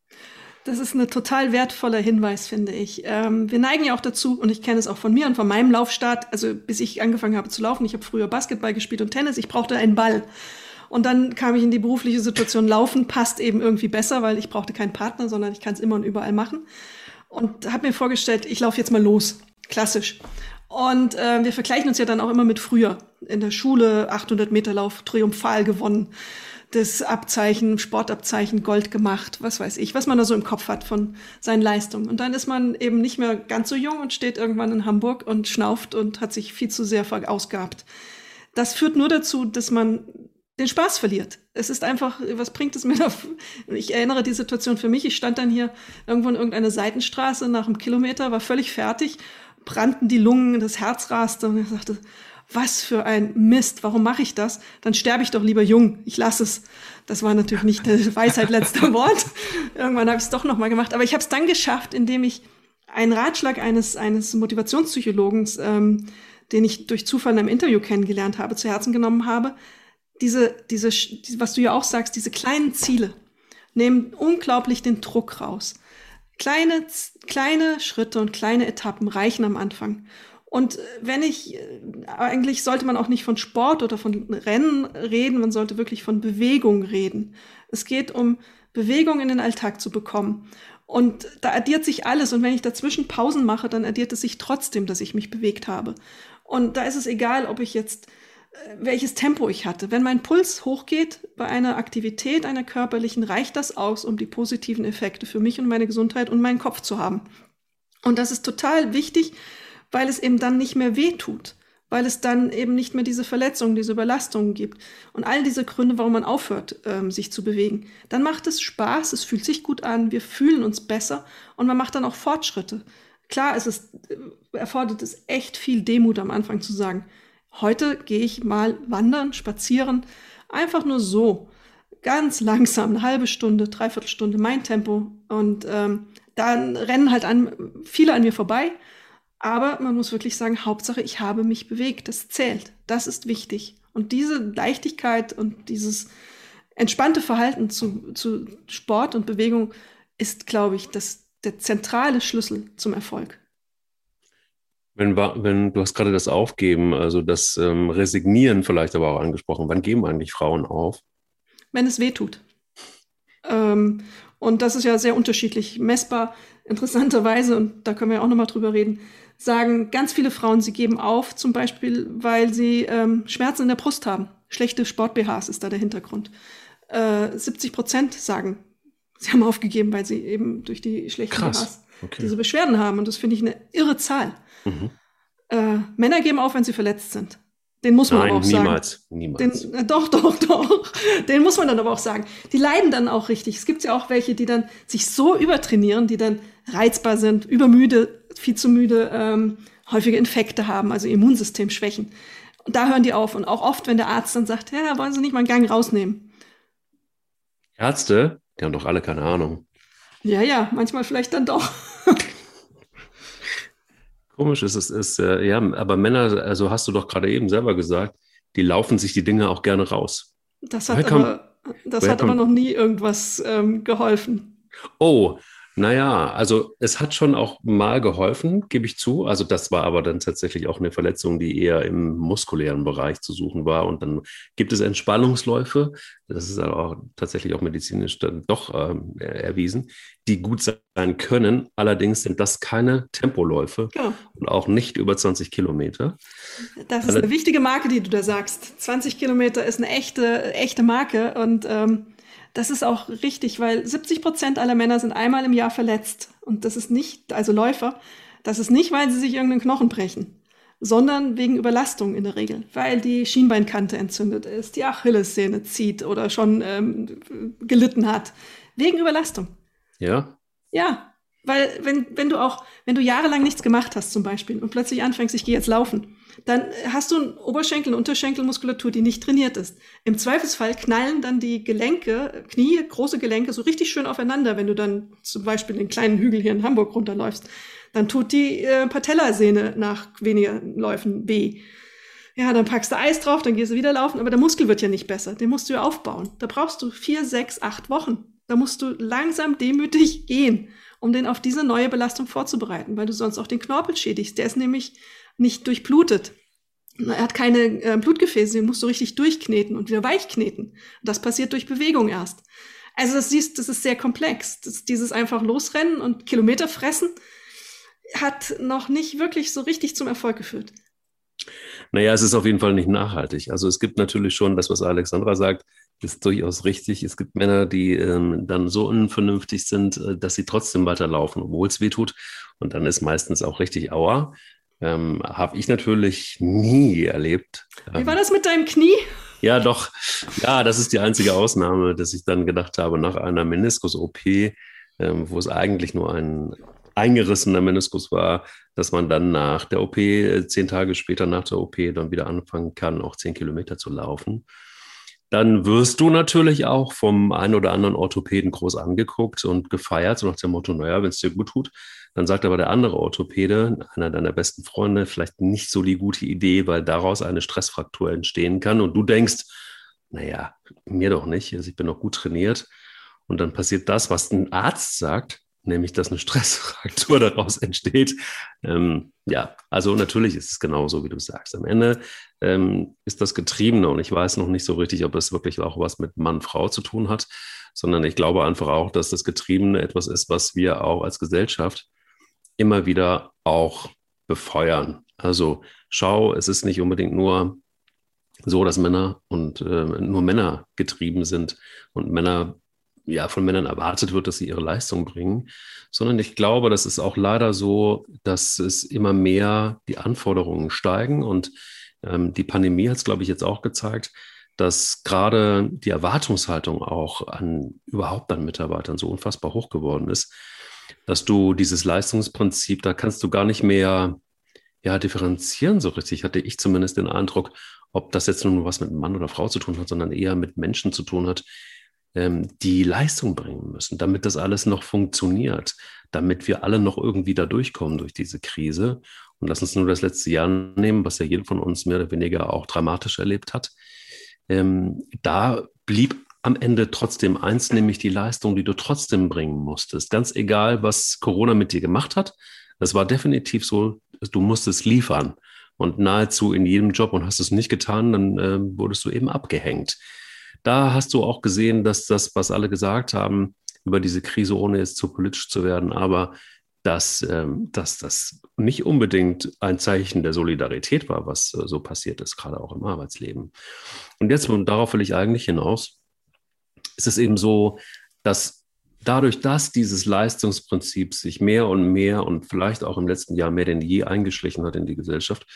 Das ist ein total wertvoller Hinweis, finde ich. Ähm, wir neigen ja auch dazu, und ich kenne es auch von mir und von meinem Laufstart, also bis ich angefangen habe zu laufen, ich habe früher Basketball gespielt und Tennis, ich brauchte einen Ball. Und dann kam ich in die berufliche Situation, Laufen passt eben irgendwie besser, weil ich brauchte keinen Partner, sondern ich kann es immer und überall machen. Und habe mir vorgestellt, ich laufe jetzt mal los. Klassisch. Und äh, wir vergleichen uns ja dann auch immer mit früher. In der Schule 800 Meter Lauf triumphal gewonnen das Abzeichen, Sportabzeichen Gold gemacht, was weiß ich, was man da so im Kopf hat von seinen Leistungen. Und dann ist man eben nicht mehr ganz so jung und steht irgendwann in Hamburg und schnauft und hat sich viel zu sehr verausgabt. Das führt nur dazu, dass man den Spaß verliert. Es ist einfach, was bringt es mir da? Ich erinnere die Situation für mich. Ich stand dann hier irgendwo in irgendeiner Seitenstraße nach einem Kilometer, war völlig fertig, brannten die Lungen, das Herz raste und ich sagte, was für ein Mist, warum mache ich das? Dann sterbe ich doch lieber jung, ich lasse es. Das war natürlich nicht der <laughs> Weisheit letzter Wort. Irgendwann habe ich es doch nochmal gemacht. Aber ich habe es dann geschafft, indem ich einen Ratschlag eines, eines Motivationspsychologens, ähm, den ich durch Zufall in einem Interview kennengelernt habe, zu Herzen genommen habe. Diese, diese, was du ja auch sagst, diese kleinen Ziele nehmen unglaublich den Druck raus. Kleine, kleine Schritte und kleine Etappen reichen am Anfang. Und wenn ich, äh, eigentlich sollte man auch nicht von Sport oder von Rennen reden, man sollte wirklich von Bewegung reden. Es geht um Bewegung in den Alltag zu bekommen. Und da addiert sich alles. Und wenn ich dazwischen Pausen mache, dann addiert es sich trotzdem, dass ich mich bewegt habe. Und da ist es egal, ob ich jetzt, äh, welches Tempo ich hatte. Wenn mein Puls hochgeht bei einer Aktivität, einer körperlichen, reicht das aus, um die positiven Effekte für mich und meine Gesundheit und meinen Kopf zu haben. Und das ist total wichtig, weil es eben dann nicht mehr weh tut, weil es dann eben nicht mehr diese Verletzungen, diese Überlastungen gibt und all diese Gründe, warum man aufhört, ähm, sich zu bewegen. Dann macht es Spaß, es fühlt sich gut an, wir fühlen uns besser und man macht dann auch Fortschritte. Klar, es ist, äh, erfordert es echt viel Demut am Anfang zu sagen, heute gehe ich mal wandern, spazieren, einfach nur so, ganz langsam, eine halbe Stunde, dreiviertel Stunde, mein Tempo und ähm, dann rennen halt an, viele an mir vorbei aber man muss wirklich sagen, Hauptsache, ich habe mich bewegt. Das zählt. Das ist wichtig. Und diese Leichtigkeit und dieses entspannte Verhalten zu, zu Sport und Bewegung ist, glaube ich, das, der zentrale Schlüssel zum Erfolg. Wenn, wenn du hast gerade das Aufgeben, also das ähm, Resignieren vielleicht aber auch angesprochen. Wann geben eigentlich Frauen auf? Wenn es weh tut. Ähm, und das ist ja sehr unterschiedlich messbar. Interessanterweise, und da können wir auch nochmal drüber reden, sagen ganz viele Frauen, sie geben auf, zum Beispiel, weil sie ähm, Schmerzen in der Brust haben. Schlechte Sport-BHs ist da der Hintergrund. Äh, 70 Prozent sagen, sie haben aufgegeben, weil sie eben durch die schlechten Krass. BHs okay. diese Beschwerden haben. Und das finde ich eine irre Zahl. Mhm. Äh, Männer geben auf, wenn sie verletzt sind. Den muss man Nein, aber auch niemals, sagen. Niemals. Den, äh, doch, doch, doch. Den muss man dann aber auch sagen. Die leiden dann auch richtig. Es gibt ja auch welche, die dann sich so übertrainieren, die dann reizbar sind, übermüde, viel zu müde, ähm, häufige Infekte haben, also Immunsystem schwächen. Und da hören die auf. Und auch oft, wenn der Arzt dann sagt, ja, wollen Sie nicht mal einen Gang rausnehmen. Ärzte, die haben doch alle keine Ahnung. Ja, ja, manchmal vielleicht dann doch. Komisch ist es, ist, äh, ja, aber Männer, also hast du doch gerade eben selber gesagt, die laufen sich die Dinge auch gerne raus. Das hat, aber, das hat aber noch nie irgendwas ähm, geholfen. Oh, naja, also es hat schon auch mal geholfen, gebe ich zu. Also das war aber dann tatsächlich auch eine Verletzung, die eher im muskulären Bereich zu suchen war. Und dann gibt es Entspannungsläufe, das ist aber auch tatsächlich auch medizinisch dann doch ähm, erwiesen, die gut sein können. Allerdings sind das keine Tempoläufe ja. und auch nicht über 20 Kilometer. Das ist eine wichtige Marke, die du da sagst. 20 Kilometer ist eine echte, echte Marke und ähm das ist auch richtig, weil 70 Prozent aller Männer sind einmal im Jahr verletzt. Und das ist nicht, also Läufer, das ist nicht, weil sie sich irgendeinen Knochen brechen, sondern wegen Überlastung in der Regel, weil die Schienbeinkante entzündet ist, die Achillessehne zieht oder schon ähm, gelitten hat. Wegen Überlastung. Ja. Ja, weil wenn, wenn du auch, wenn du jahrelang nichts gemacht hast zum Beispiel und plötzlich anfängst, ich gehe jetzt laufen, dann hast du einen Oberschenkel- und Unterschenkelmuskulatur, die nicht trainiert ist. Im Zweifelsfall knallen dann die Gelenke, Knie, große Gelenke so richtig schön aufeinander, wenn du dann zum Beispiel den kleinen Hügel hier in Hamburg runterläufst. Dann tut die äh, Patellasehne nach weniger Läufen weh. Ja, dann packst du Eis drauf, dann gehst du wieder laufen, aber der Muskel wird ja nicht besser. Den musst du ja aufbauen. Da brauchst du vier, sechs, acht Wochen. Da musst du langsam demütig gehen, um den auf diese neue Belastung vorzubereiten, weil du sonst auch den Knorpel schädigst. Der ist nämlich nicht durchblutet. Er hat keine äh, Blutgefäße, den musst du richtig durchkneten und wieder weichkneten. Das passiert durch Bewegung erst. Also das siehst, das ist sehr komplex. Das, dieses einfach losrennen und Kilometer fressen hat noch nicht wirklich so richtig zum Erfolg geführt. Naja, es ist auf jeden Fall nicht nachhaltig. Also es gibt natürlich schon das, was Alexandra sagt, ist durchaus richtig. Es gibt Männer, die ähm, dann so unvernünftig sind, äh, dass sie trotzdem weiterlaufen, obwohl es weh tut. Und dann ist meistens auch richtig Aua. Ähm, Habe ich natürlich nie erlebt. Wie war das mit deinem Knie? Ja, doch. Ja, das ist die einzige Ausnahme, dass ich dann gedacht habe, nach einer Meniskus-OP, ähm, wo es eigentlich nur ein eingerissener Meniskus war, dass man dann nach der OP, äh, zehn Tage später nach der OP, dann wieder anfangen kann, auch zehn Kilometer zu laufen. Dann wirst du natürlich auch vom einen oder anderen Orthopäden groß angeguckt und gefeiert, so nach dem Motto, naja, wenn es dir gut tut. Dann sagt aber der andere Orthopäde, einer deiner besten Freunde, vielleicht nicht so die gute Idee, weil daraus eine Stressfraktur entstehen kann. Und du denkst, naja, mir doch nicht, also ich bin doch gut trainiert. Und dann passiert das, was ein Arzt sagt, nämlich dass eine <laughs> Stressfraktur daraus entsteht. Ähm, ja, also natürlich ist es genauso, wie du sagst. Am Ende ähm, ist das Getriebene und ich weiß noch nicht so richtig, ob es wirklich auch was mit Mann-Frau zu tun hat, sondern ich glaube einfach auch, dass das Getriebene etwas ist, was wir auch als Gesellschaft immer wieder auch befeuern. Also schau, es ist nicht unbedingt nur so, dass Männer und äh, nur Männer getrieben sind und Männer ja von Männern erwartet wird, dass sie ihre Leistung bringen, sondern ich glaube, das ist auch leider so, dass es immer mehr die Anforderungen steigen und ähm, die Pandemie hat es, glaube ich, jetzt auch gezeigt, dass gerade die Erwartungshaltung auch an überhaupt an Mitarbeitern so unfassbar hoch geworden ist, dass du dieses Leistungsprinzip, da kannst du gar nicht mehr ja, differenzieren so richtig, hatte ich zumindest den Eindruck, ob das jetzt nur was mit Mann oder Frau zu tun hat, sondern eher mit Menschen zu tun hat, ähm, die Leistung bringen müssen, damit das alles noch funktioniert, damit wir alle noch irgendwie da durchkommen durch diese Krise. Und lass uns nur das letzte Jahr nehmen, was ja jeder von uns mehr oder weniger auch dramatisch erlebt hat. Ähm, da blieb am Ende trotzdem eins, nämlich die Leistung, die du trotzdem bringen musstest. Ganz egal, was Corona mit dir gemacht hat. Es war definitiv so, du musstest liefern und nahezu in jedem Job und hast es nicht getan, dann äh, wurdest du eben abgehängt. Da hast du auch gesehen, dass das, was alle gesagt haben über diese Krise, ohne jetzt zu politisch zu werden, aber dass, ähm, dass das nicht unbedingt ein Zeichen der Solidarität war, was äh, so passiert ist, gerade auch im Arbeitsleben. Und jetzt, und darauf will ich eigentlich hinaus, ist es eben so, dass dadurch, dass dieses Leistungsprinzip sich mehr und mehr und vielleicht auch im letzten Jahr mehr denn je eingeschlichen hat in die Gesellschaft,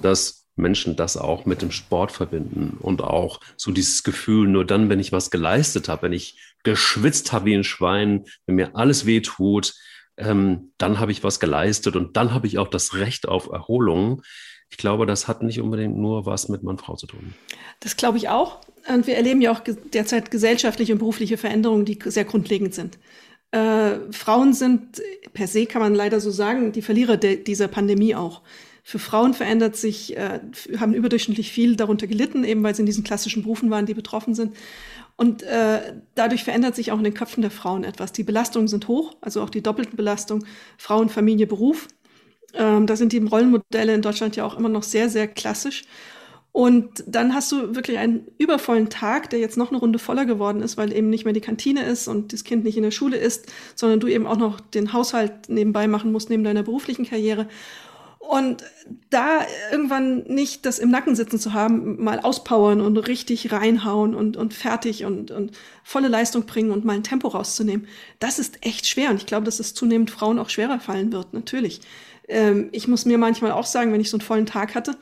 dass Menschen das auch mit dem Sport verbinden und auch so dieses Gefühl, nur dann, wenn ich was geleistet habe, wenn ich geschwitzt habe wie ein Schwein, wenn mir alles weh tut, ähm, dann habe ich was geleistet und dann habe ich auch das Recht auf Erholung. Ich glaube, das hat nicht unbedingt nur was mit Mann-Frau zu tun. Das glaube ich auch. Und wir erleben ja auch derzeit gesellschaftliche und berufliche Veränderungen, die sehr grundlegend sind. Äh, Frauen sind per se, kann man leider so sagen, die Verlierer dieser Pandemie auch. Für Frauen verändert sich, äh, haben überdurchschnittlich viel darunter gelitten, eben weil sie in diesen klassischen Berufen waren, die betroffen sind. Und äh, dadurch verändert sich auch in den Köpfen der Frauen etwas. Die Belastungen sind hoch, also auch die doppelten Belastungen, Frauen, Familie, Beruf. Ähm, da sind die Rollenmodelle in Deutschland ja auch immer noch sehr, sehr klassisch. Und dann hast du wirklich einen übervollen Tag, der jetzt noch eine Runde voller geworden ist, weil eben nicht mehr die Kantine ist und das Kind nicht in der Schule ist, sondern du eben auch noch den Haushalt nebenbei machen musst, neben deiner beruflichen Karriere. Und da irgendwann nicht das im Nacken sitzen zu haben, mal auspowern und richtig reinhauen und, und fertig und, und volle Leistung bringen und mal ein Tempo rauszunehmen, das ist echt schwer. Und ich glaube, dass es zunehmend Frauen auch schwerer fallen wird, natürlich. Ähm, ich muss mir manchmal auch sagen, wenn ich so einen vollen Tag hatte,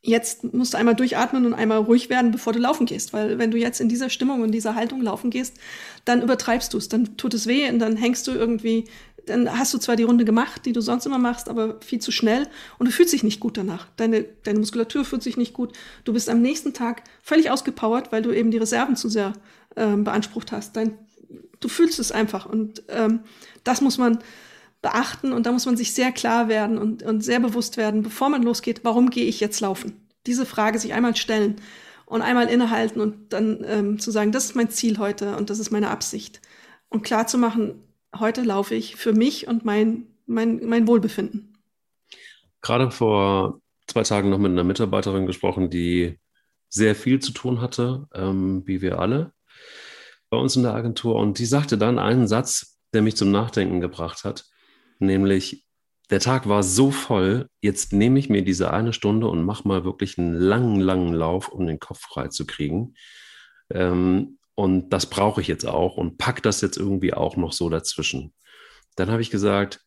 jetzt musst du einmal durchatmen und einmal ruhig werden, bevor du laufen gehst. Weil wenn du jetzt in dieser Stimmung und dieser Haltung laufen gehst, dann übertreibst du es, dann tut es weh und dann hängst du irgendwie dann hast du zwar die Runde gemacht, die du sonst immer machst, aber viel zu schnell und du fühlst dich nicht gut danach. Deine, deine Muskulatur fühlt sich nicht gut. Du bist am nächsten Tag völlig ausgepowert, weil du eben die Reserven zu sehr ähm, beansprucht hast. Dein, du fühlst es einfach und ähm, das muss man beachten und da muss man sich sehr klar werden und, und sehr bewusst werden, bevor man losgeht, warum gehe ich jetzt laufen? Diese Frage sich einmal stellen und einmal innehalten und dann ähm, zu sagen, das ist mein Ziel heute und das ist meine Absicht. Und klar zu machen, heute laufe ich für mich und mein, mein, mein Wohlbefinden. Gerade vor zwei Tagen noch mit einer Mitarbeiterin gesprochen, die sehr viel zu tun hatte, ähm, wie wir alle bei uns in der Agentur. Und die sagte dann einen Satz, der mich zum Nachdenken gebracht hat, nämlich, der Tag war so voll, jetzt nehme ich mir diese eine Stunde und mache mal wirklich einen langen, langen Lauf, um den Kopf frei zu kriegen. Ähm, und das brauche ich jetzt auch und pack das jetzt irgendwie auch noch so dazwischen. Dann habe ich gesagt,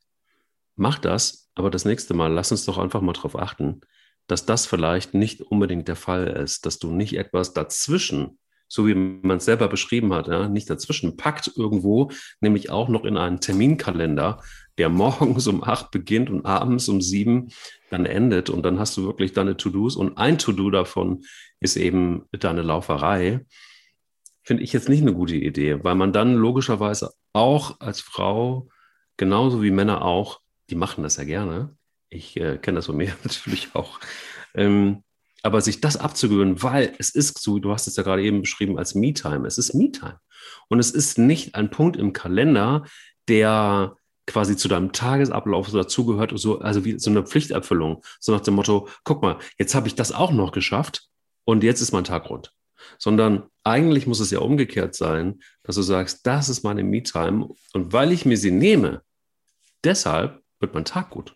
mach das, aber das nächste Mal lass uns doch einfach mal darauf achten, dass das vielleicht nicht unbedingt der Fall ist, dass du nicht etwas dazwischen, so wie man es selber beschrieben hat, ja, nicht dazwischen packt irgendwo, nämlich auch noch in einen Terminkalender, der morgens um acht beginnt und abends um sieben dann endet. Und dann hast du wirklich deine To-Dos und ein To-Do davon ist eben deine Lauferei finde ich jetzt nicht eine gute Idee, weil man dann logischerweise auch als Frau, genauso wie Männer auch, die machen das ja gerne. Ich äh, kenne das von mir <laughs> natürlich auch. Ähm, aber sich das abzugewöhnen, weil es ist so, du hast es ja gerade eben beschrieben als Me-Time. Es ist Me-Time. Und es ist nicht ein Punkt im Kalender, der quasi zu deinem Tagesablauf dazugehört, so, also wie so eine Pflichterfüllung. So nach dem Motto, guck mal, jetzt habe ich das auch noch geschafft und jetzt ist mein Tag rund sondern eigentlich muss es ja umgekehrt sein, dass du sagst, das ist meine Me-Time und weil ich mir sie nehme, deshalb wird mein Tag gut.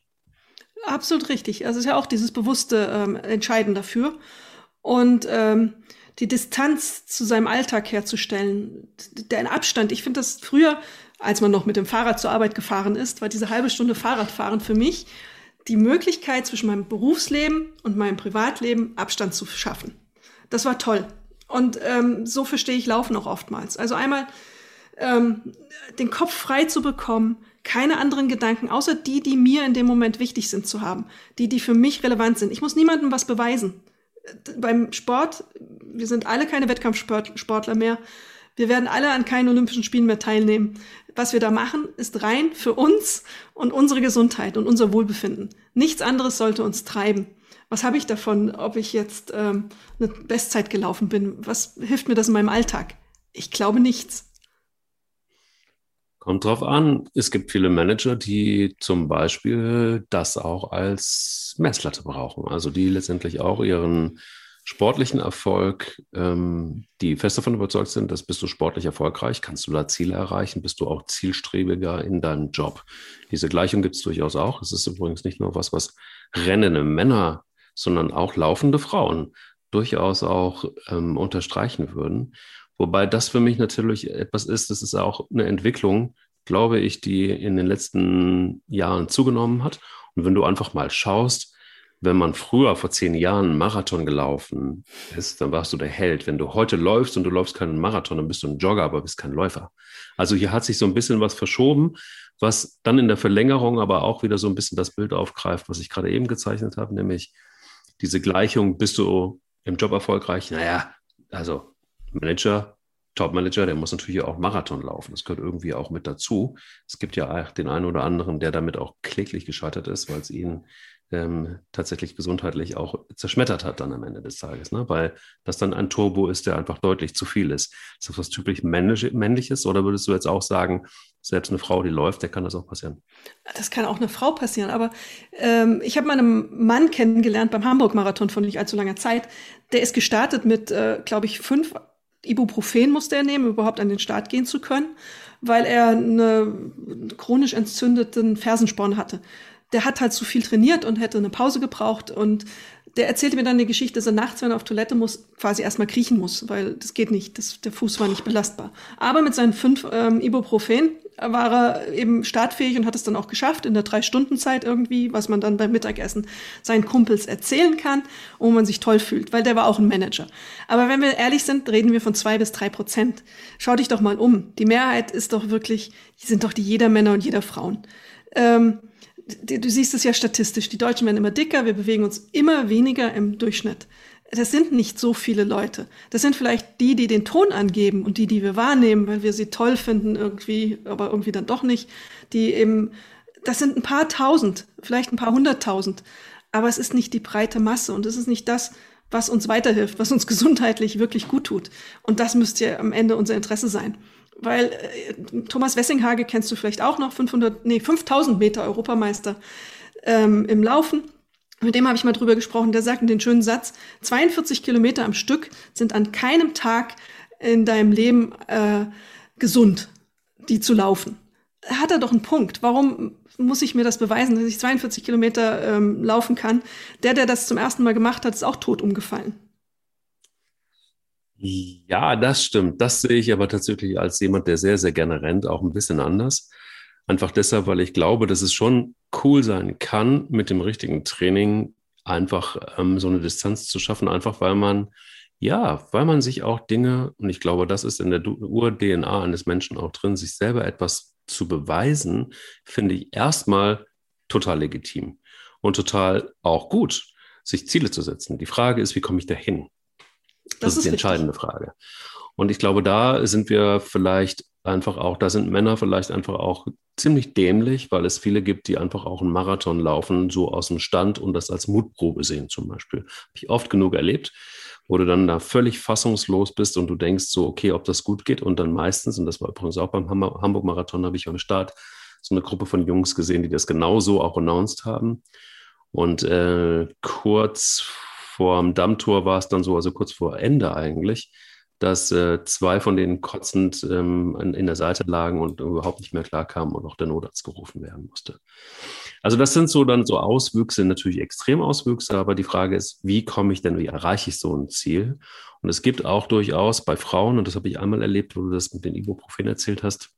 Absolut richtig. Also es ist ja auch dieses bewusste ähm, Entscheiden dafür und ähm, die Distanz zu seinem Alltag herzustellen, der Abstand. Ich finde das früher, als man noch mit dem Fahrrad zur Arbeit gefahren ist, war diese halbe Stunde Fahrradfahren für mich die Möglichkeit zwischen meinem Berufsleben und meinem Privatleben Abstand zu schaffen. Das war toll. Und ähm, so verstehe ich Laufen auch oftmals. Also einmal ähm, den Kopf frei zu bekommen, keine anderen Gedanken, außer die, die mir in dem Moment wichtig sind zu haben, die, die für mich relevant sind. Ich muss niemandem was beweisen. Beim Sport, wir sind alle keine Wettkampfsportler mehr. Wir werden alle an keinen Olympischen Spielen mehr teilnehmen. Was wir da machen, ist rein für uns und unsere Gesundheit und unser Wohlbefinden. Nichts anderes sollte uns treiben was habe ich davon, ob ich jetzt ähm, eine Bestzeit gelaufen bin? Was hilft mir das in meinem Alltag? Ich glaube nichts. Kommt drauf an. Es gibt viele Manager, die zum Beispiel das auch als Messlatte brauchen. Also die letztendlich auch ihren sportlichen Erfolg, ähm, die fest davon überzeugt sind, dass bist du sportlich erfolgreich, kannst du da Ziele erreichen, bist du auch zielstrebiger in deinem Job. Diese Gleichung gibt es durchaus auch. Es ist übrigens nicht nur was, was rennende Männer sondern auch laufende Frauen durchaus auch ähm, unterstreichen würden. Wobei das für mich natürlich etwas ist, das ist auch eine Entwicklung, glaube ich, die in den letzten Jahren zugenommen hat. Und wenn du einfach mal schaust, wenn man früher vor zehn Jahren einen Marathon gelaufen ist, dann warst du der Held. Wenn du heute läufst und du läufst keinen Marathon, dann bist du ein Jogger, aber bist kein Läufer. Also hier hat sich so ein bisschen was verschoben, was dann in der Verlängerung aber auch wieder so ein bisschen das Bild aufgreift, was ich gerade eben gezeichnet habe, nämlich diese Gleichung, bist du im Job erfolgreich? Naja, also Manager, Top-Manager, der muss natürlich auch Marathon laufen. Das gehört irgendwie auch mit dazu. Es gibt ja den einen oder anderen, der damit auch kläglich gescheitert ist, weil es ihn ähm, tatsächlich gesundheitlich auch zerschmettert hat dann am Ende des Tages, ne? weil das dann ein Turbo ist, der einfach deutlich zu viel ist. Ist das was typisch männlich, männliches oder würdest du jetzt auch sagen, selbst eine Frau, die läuft, der kann das auch passieren? Das kann auch eine Frau passieren, aber ähm, ich habe meinen Mann kennengelernt beim Hamburg-Marathon von nicht allzu langer Zeit. Der ist gestartet mit, äh, glaube ich, fünf Ibuprofen musste er nehmen, um überhaupt an den Start gehen zu können, weil er einen chronisch entzündeten Fersensporn hatte der hat halt zu viel trainiert und hätte eine Pause gebraucht und der erzählte mir dann die Geschichte, dass er nachts, wenn er auf Toilette muss, quasi erstmal kriechen muss, weil das geht nicht, das, der Fuß war nicht belastbar. Aber mit seinen fünf ähm, Ibuprofen war er eben startfähig und hat es dann auch geschafft in der Drei-Stunden-Zeit irgendwie, was man dann beim Mittagessen seinen Kumpels erzählen kann, wo man sich toll fühlt, weil der war auch ein Manager. Aber wenn wir ehrlich sind, reden wir von zwei bis drei Prozent. Schau dich doch mal um. Die Mehrheit ist doch wirklich, sind doch die jeder Männer und jeder Frauen. Ähm, du siehst es ja statistisch. Die Deutschen werden immer dicker, wir bewegen uns immer weniger im Durchschnitt das sind nicht so viele Leute. Das sind vielleicht die, die den Ton angeben und die, die wir wahrnehmen, weil wir sie toll finden irgendwie, aber irgendwie dann doch nicht. Die eben, das sind ein paar tausend, vielleicht ein paar hunderttausend. Aber es ist nicht die breite Masse und es ist nicht das, was uns weiterhilft, was uns <laughs> gesundheitlich wirklich gut tut. Und das müsste ja am Ende unser Interesse sein. Weil äh, Thomas Wessinghage kennst du vielleicht auch noch, 500, nee, 5000 Meter Europameister ähm, im Laufen mit dem habe ich mal drüber gesprochen, der sagt den schönen Satz, 42 Kilometer am Stück sind an keinem Tag in deinem Leben äh, gesund, die zu laufen. Hat er doch einen Punkt. Warum muss ich mir das beweisen, dass ich 42 Kilometer ähm, laufen kann? Der, der das zum ersten Mal gemacht hat, ist auch tot umgefallen. Ja, das stimmt. Das sehe ich aber tatsächlich als jemand, der sehr, sehr gerne rennt, auch ein bisschen anders. Einfach deshalb, weil ich glaube, dass es schon cool sein kann, mit dem richtigen Training einfach ähm, so eine Distanz zu schaffen, einfach weil man, ja, weil man sich auch Dinge, und ich glaube, das ist in der Ur-DNA eines Menschen auch drin, sich selber etwas zu beweisen, finde ich erstmal total legitim und total auch gut, sich Ziele zu setzen. Die Frage ist, wie komme ich dahin? Das, das ist die entscheidende richtig. Frage. Und ich glaube, da sind wir vielleicht einfach auch, da sind Männer vielleicht einfach auch ziemlich dämlich, weil es viele gibt, die einfach auch einen Marathon laufen, so aus dem Stand und das als Mutprobe sehen zum Beispiel. Habe ich oft genug erlebt, wo du dann da völlig fassungslos bist und du denkst so, okay, ob das gut geht und dann meistens, und das war übrigens auch beim Hamburg-Marathon, habe ich am Start so eine Gruppe von Jungs gesehen, die das genauso auch announced haben. Und äh, kurz vor dem Dammtor war es dann so, also kurz vor Ende eigentlich, dass äh, zwei von denen kotzend ähm, in, in, der Seite lagen und überhaupt nicht mehr klarkamen und auch der Notarzt gerufen werden musste. Also das sind so dann so Auswüchse, natürlich Extremauswüchse, aber die Frage ist, wie komme ich denn, wie erreiche ich so ein Ziel? Und es gibt auch durchaus bei Frauen, und das habe ich einmal erlebt, wo du das mit den Ibuprofen erzählt hast,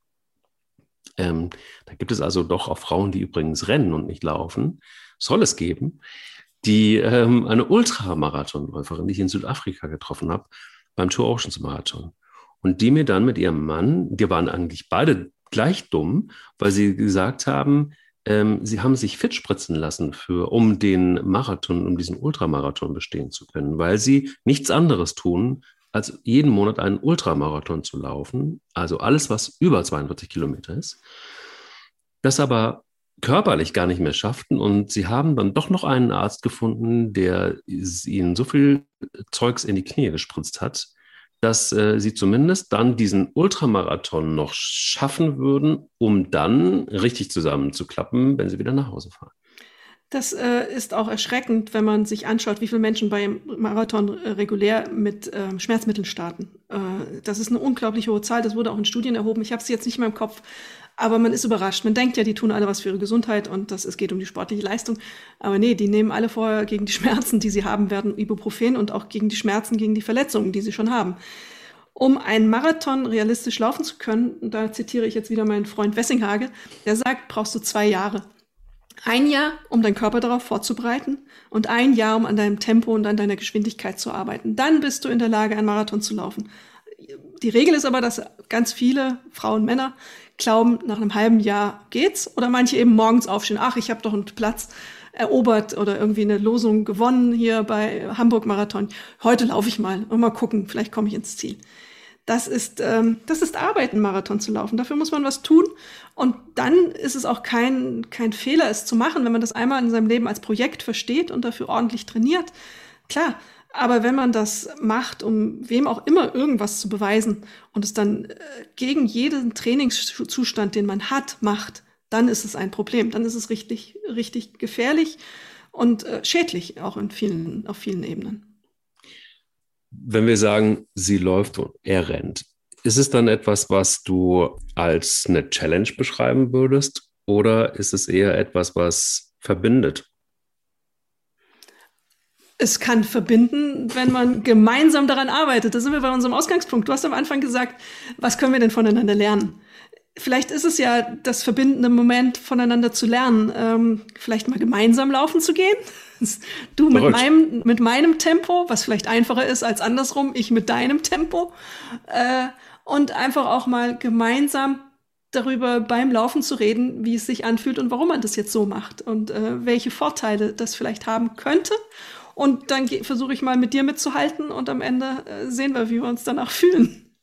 ähm, da gibt es also doch auch Frauen, die übrigens rennen und nicht laufen, soll es geben, die ähm, eine Ultramarathonläuferin, die ich in Südafrika getroffen habe, beim Two Oceans Marathon. Und die mir dann mit ihrem Mann, die waren eigentlich beide gleich dumm, weil sie gesagt haben, ähm, sie haben sich fit spritzen lassen, für, um den Marathon, um diesen Ultramarathon bestehen zu können, weil sie nichts anderes tun, als jeden Monat einen Ultramarathon zu laufen, also alles, was über 42 Kilometer ist. Das aber körperlich gar nicht mehr schafften und sie haben dann doch noch einen Arzt gefunden, der ihnen so viel Zeugs in die Knie gespritzt hat, dass äh, sie zumindest dann diesen Ultramarathon noch schaffen würden, um dann richtig zusammenzuklappen, wenn sie wieder nach Hause fahren. Das äh, ist auch erschreckend, wenn man sich anschaut, wie viele Menschen beim Marathon äh, regulär mit äh, Schmerzmitteln starten. Äh, das ist eine unglaublich hohe Zahl. Das wurde auch in Studien erhoben. Ich habe sie jetzt nicht mehr im Kopf, aber man ist überrascht. Man denkt ja, die tun alle was für ihre Gesundheit und das, es geht um die sportliche Leistung. Aber nee, die nehmen alle vorher gegen die <laughs> Schmerzen, die sie haben werden, Ibuprofen und auch gegen die Schmerzen, gegen die Verletzungen, die sie schon haben. Um einen Marathon realistisch laufen zu können, da zitiere ich jetzt wieder meinen Freund Wessinghage, der sagt, brauchst du zwei Jahre. Ein Jahr, um deinen Körper darauf vorzubereiten und ein Jahr, um an deinem Tempo und an deiner Geschwindigkeit zu arbeiten. Dann bist du in der Lage, einen Marathon zu laufen. Die Regel ist aber, dass ganz viele Frauen, Männer glauben, nach einem halben Jahr geht's. Oder manche eben morgens aufstehen, ach, ich habe doch einen Platz erobert oder irgendwie eine Losung gewonnen hier bei Hamburg Marathon. Heute laufe ich mal und mal gucken, vielleicht komme ich ins Ziel. Das ist, ähm, das ist Arbeit, einen Marathon zu laufen. Dafür muss man was tun. Und dann ist es auch kein, kein Fehler, es zu machen, wenn man das einmal in seinem Leben als Projekt versteht und dafür ordentlich trainiert. Klar, aber wenn man das macht, um wem auch immer irgendwas zu beweisen und es dann äh, gegen jeden Trainingszustand, den man hat, macht, dann ist es ein Problem. Dann ist es richtig, richtig gefährlich und äh, schädlich auch in vielen, auf vielen Ebenen. Wenn wir sagen, sie läuft und er rennt, ist es dann etwas, was du als eine Challenge beschreiben würdest? Oder ist es eher etwas, was verbindet? Es kann verbinden, wenn man gemeinsam daran arbeitet. Da sind wir bei unserem Ausgangspunkt. Du hast am Anfang gesagt, was können wir denn voneinander lernen? vielleicht ist es ja das verbindende Moment, voneinander zu lernen, ähm, vielleicht mal gemeinsam laufen zu gehen. <laughs> Du mit meinem, mit meinem Tempo, was vielleicht einfacher ist als andersrum, ich mit deinem Tempo. Äh, und einfach auch mal gemeinsam darüber beim Laufen zu reden, wie es sich anfühlt und warum man das jetzt so macht und äh, welche Vorteile das vielleicht haben könnte. Und dann versuche ich mal mit dir mitzuhalten und am Ende äh, sehen wir, wie wir uns danach fühlen.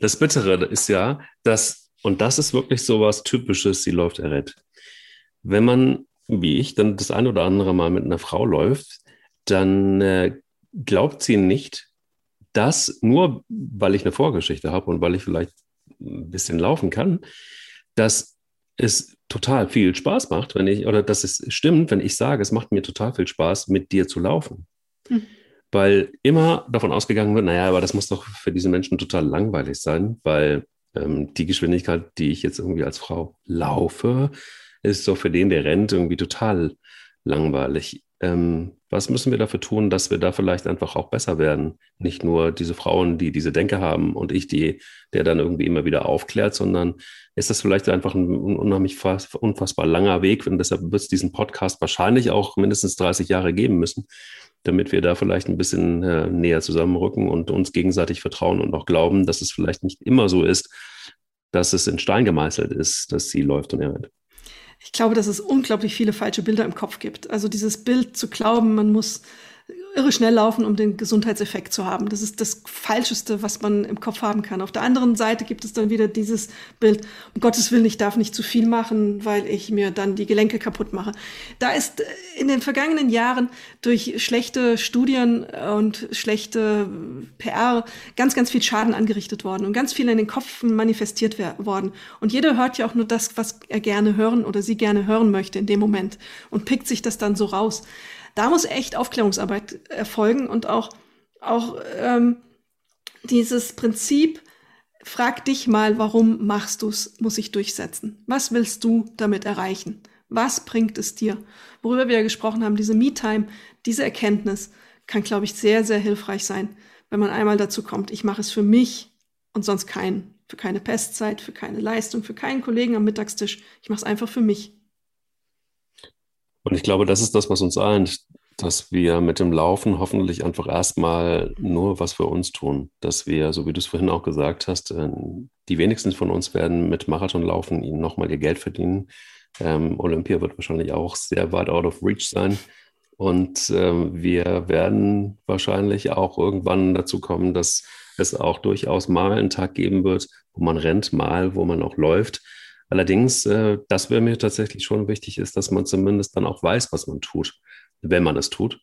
Das Bittere ist ja, dass und das ist wirklich so was Typisches, sie läuft errett. Wenn man, wie ich, dann das ein oder andere Mal mit einer Frau läuft, dann äh, glaubt sie nicht, dass nur weil ich eine Vorgeschichte habe und weil ich vielleicht ein bisschen laufen kann, dass es total viel Spaß macht, wenn ich, oder dass es stimmt, wenn ich sage, es macht mir total viel Spaß, mit dir zu laufen. Hm. Weil immer davon ausgegangen wird, naja, aber das muss doch für diese Menschen total langweilig sein, weil ähm, die Geschwindigkeit, die ich jetzt irgendwie als Frau laufe, ist doch für den, der rennt, irgendwie total langweilig. Ähm, was müssen wir dafür tun, dass wir da vielleicht einfach auch besser werden? Nicht nur diese Frauen, die diese Denke haben und ich, die, der dann irgendwie immer wieder aufklärt, sondern ist das vielleicht einfach ein, unheimlich unfassbar langer Weg und deshalb wird es diesen Podcast wahrscheinlich auch mindestens 30 Jahre geben müssen, damit wir da vielleicht ein bisschen äh, näher zusammenrücken und uns gegenseitig vertrauen und auch glauben, dass es vielleicht nicht immer so ist, dass es in Stein gemeißelt ist, dass sie läuft und er rennt. Ich glaube, dass es unglaublich viele falsche Bilder im Kopf gibt. Also dieses Bild zu glauben, man muss irre schnell laufen, um den Gesundheitseffekt zu haben. Das ist das Falscheste, was man im Kopf haben kann. Auf der anderen Seite gibt es dann wieder dieses Bild, um Gottes Willen, ich darf nicht zu viel machen, weil ich mir dann die Gelenke kaputt mache. Da ist in den vergangenen Jahren durch schlechte Studien und schlechte PR ganz, ganz viel Schaden angerichtet worden und ganz viel in den Kopf manifestiert worden. Und jeder hört ja auch nur das, was er gerne hören oder sie gerne hören möchte in dem Moment und pickt sich das dann so raus da muss echt Aufklärungsarbeit erfolgen und auch, auch ähm, dieses Prinzip, frag dich mal, warum machst du es, muss ich durchsetzen. Was willst du damit erreichen? Was bringt es dir? Worüber wir ja gesprochen haben, diese Me-Time, diese Erkenntnis kann, glaube ich, sehr, sehr hilfreich sein, wenn man einmal dazu kommt, ich mache es für mich und sonst keinen. Für keine Pestzeit, für keine Leistung, für keinen Kollegen am Mittagstisch. Ich mache es einfach für mich. Und ich glaube, das ist das, was uns eint, dass wir mit dem Laufen hoffentlich einfach erstmal nur was für uns tun. Dass wir, so wie du es vorhin auch gesagt hast, äh, die wenigsten von uns werden mit Marathonlaufen ihnen nochmal ihr Geld verdienen. Ähm, Olympia wird wahrscheinlich auch sehr weit out of reach sein. Und ähm, wir werden wahrscheinlich auch irgendwann dazu kommen, dass es auch durchaus mal einen Tag geben wird, wo man rennt, mal, wo man auch läuft. Allerdings, äh, das wäre mir tatsächlich schon wichtig, ist, dass man zumindest dann auch weiß, was man tut, wenn man es tut.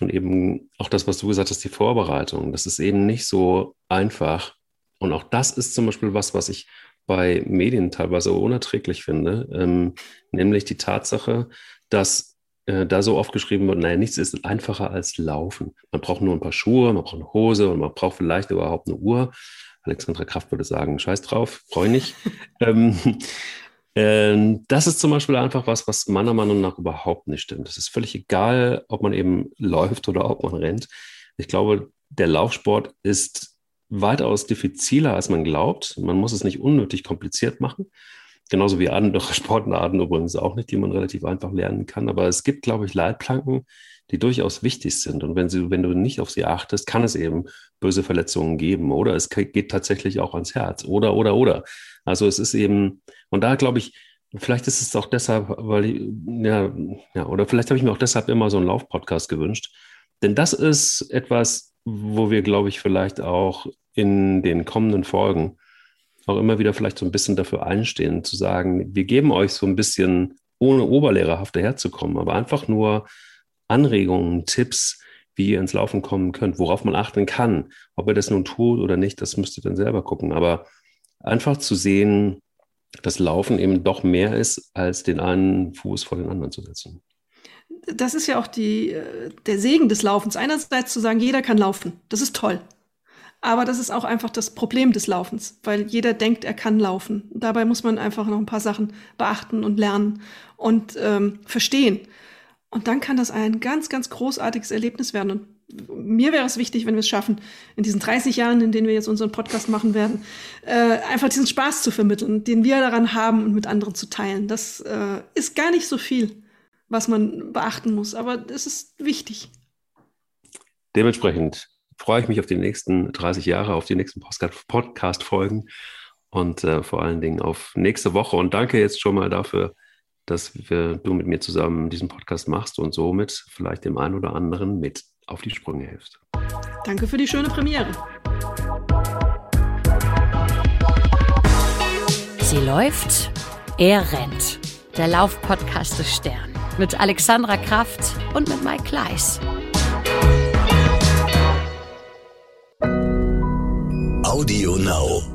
Und eben auch das, was du gesagt hast, die Vorbereitung, das ist eben nicht so einfach. Und auch das ist zum Beispiel was, was ich bei Medien teilweise unerträglich finde, ähm, nämlich die Tatsache, dass äh, da so oft geschrieben wird, naja, nichts ist einfacher als Laufen. Man braucht nur ein paar Schuhe, man braucht eine Hose und man braucht vielleicht überhaupt eine Uhr. Alexandra Kraft würde sagen, scheiß drauf, freu nicht. <laughs> ähm, äh, das ist zum Beispiel einfach was, was meiner Meinung nach überhaupt nicht stimmt. Es ist völlig egal, ob man eben läuft oder ob man rennt. Ich glaube, der Laufsport ist weitaus diffiziler, als man glaubt. Man muss es nicht unnötig kompliziert machen. Genauso wie andere <laughs> Sportarten übrigens auch nicht, die man relativ einfach lernen kann. Aber es gibt, glaube ich, Leitplanken, die durchaus wichtig sind. Und wenn, sie, wenn du nicht auf sie achtest, kann es eben böse Verletzungen geben. Oder es geht tatsächlich auch ans Herz. Oder, oder, oder. Also es ist eben, und da glaube ich, vielleicht ist es auch deshalb, weil ich, ja, ja, oder vielleicht habe ich mir auch deshalb immer so einen Laufpodcast gewünscht. Denn das ist etwas, wo wir, glaube ich, vielleicht auch in den kommenden Folgen auch immer wieder vielleicht so ein bisschen dafür einstehen, zu sagen, wir geben euch so ein bisschen, ohne oberlehrerhaft daherzukommen, aber einfach nur Anregungen, Tipps, wie ihr ins Laufen kommen könnt, worauf man achten kann. Ob ihr das nun tut oder nicht, das müsst ihr dann selber gucken. Aber einfach zu sehen, dass Laufen eben doch mehr ist, als den einen Fuß vor den anderen zu setzen. Das ist ja auch die, äh, der Segen des Laufens. Einerseits zu sagen, jeder kann laufen. Das ist toll. Aber das ist auch einfach das Problem des Laufens, weil jeder denkt, er kann laufen. Dabei muss man einfach noch ein paar Sachen beachten und lernen und ähm, verstehen. Und dann kann das ein ganz, ganz großartiges Erlebnis werden. Und mir wäre es wichtig, wenn wir es schaffen, in diesen 30 Jahren, in denen wir jetzt unseren Podcast machen werden, äh, einfach diesen Spaß zu vermitteln, den wir daran haben und mit anderen zu teilen. Das äh, ist gar nicht so viel, was man beachten muss, aber es ist wichtig. Dementsprechend freue ich mich auf die nächsten 30 Jahre, auf die nächsten Podcast-Folgen und äh, vor allen Dingen auf nächste Woche. Und danke jetzt schon mal dafür, dass wir, du mit mir zusammen diesen Podcast machst und somit vielleicht dem einen oder anderen mit auf die Sprünge hilfst. Danke für die schöne Premiere. Sie läuft, er rennt. Der Laufpodcast des Stern mit Alexandra Kraft und mit Mike Kleiss. Audio Now.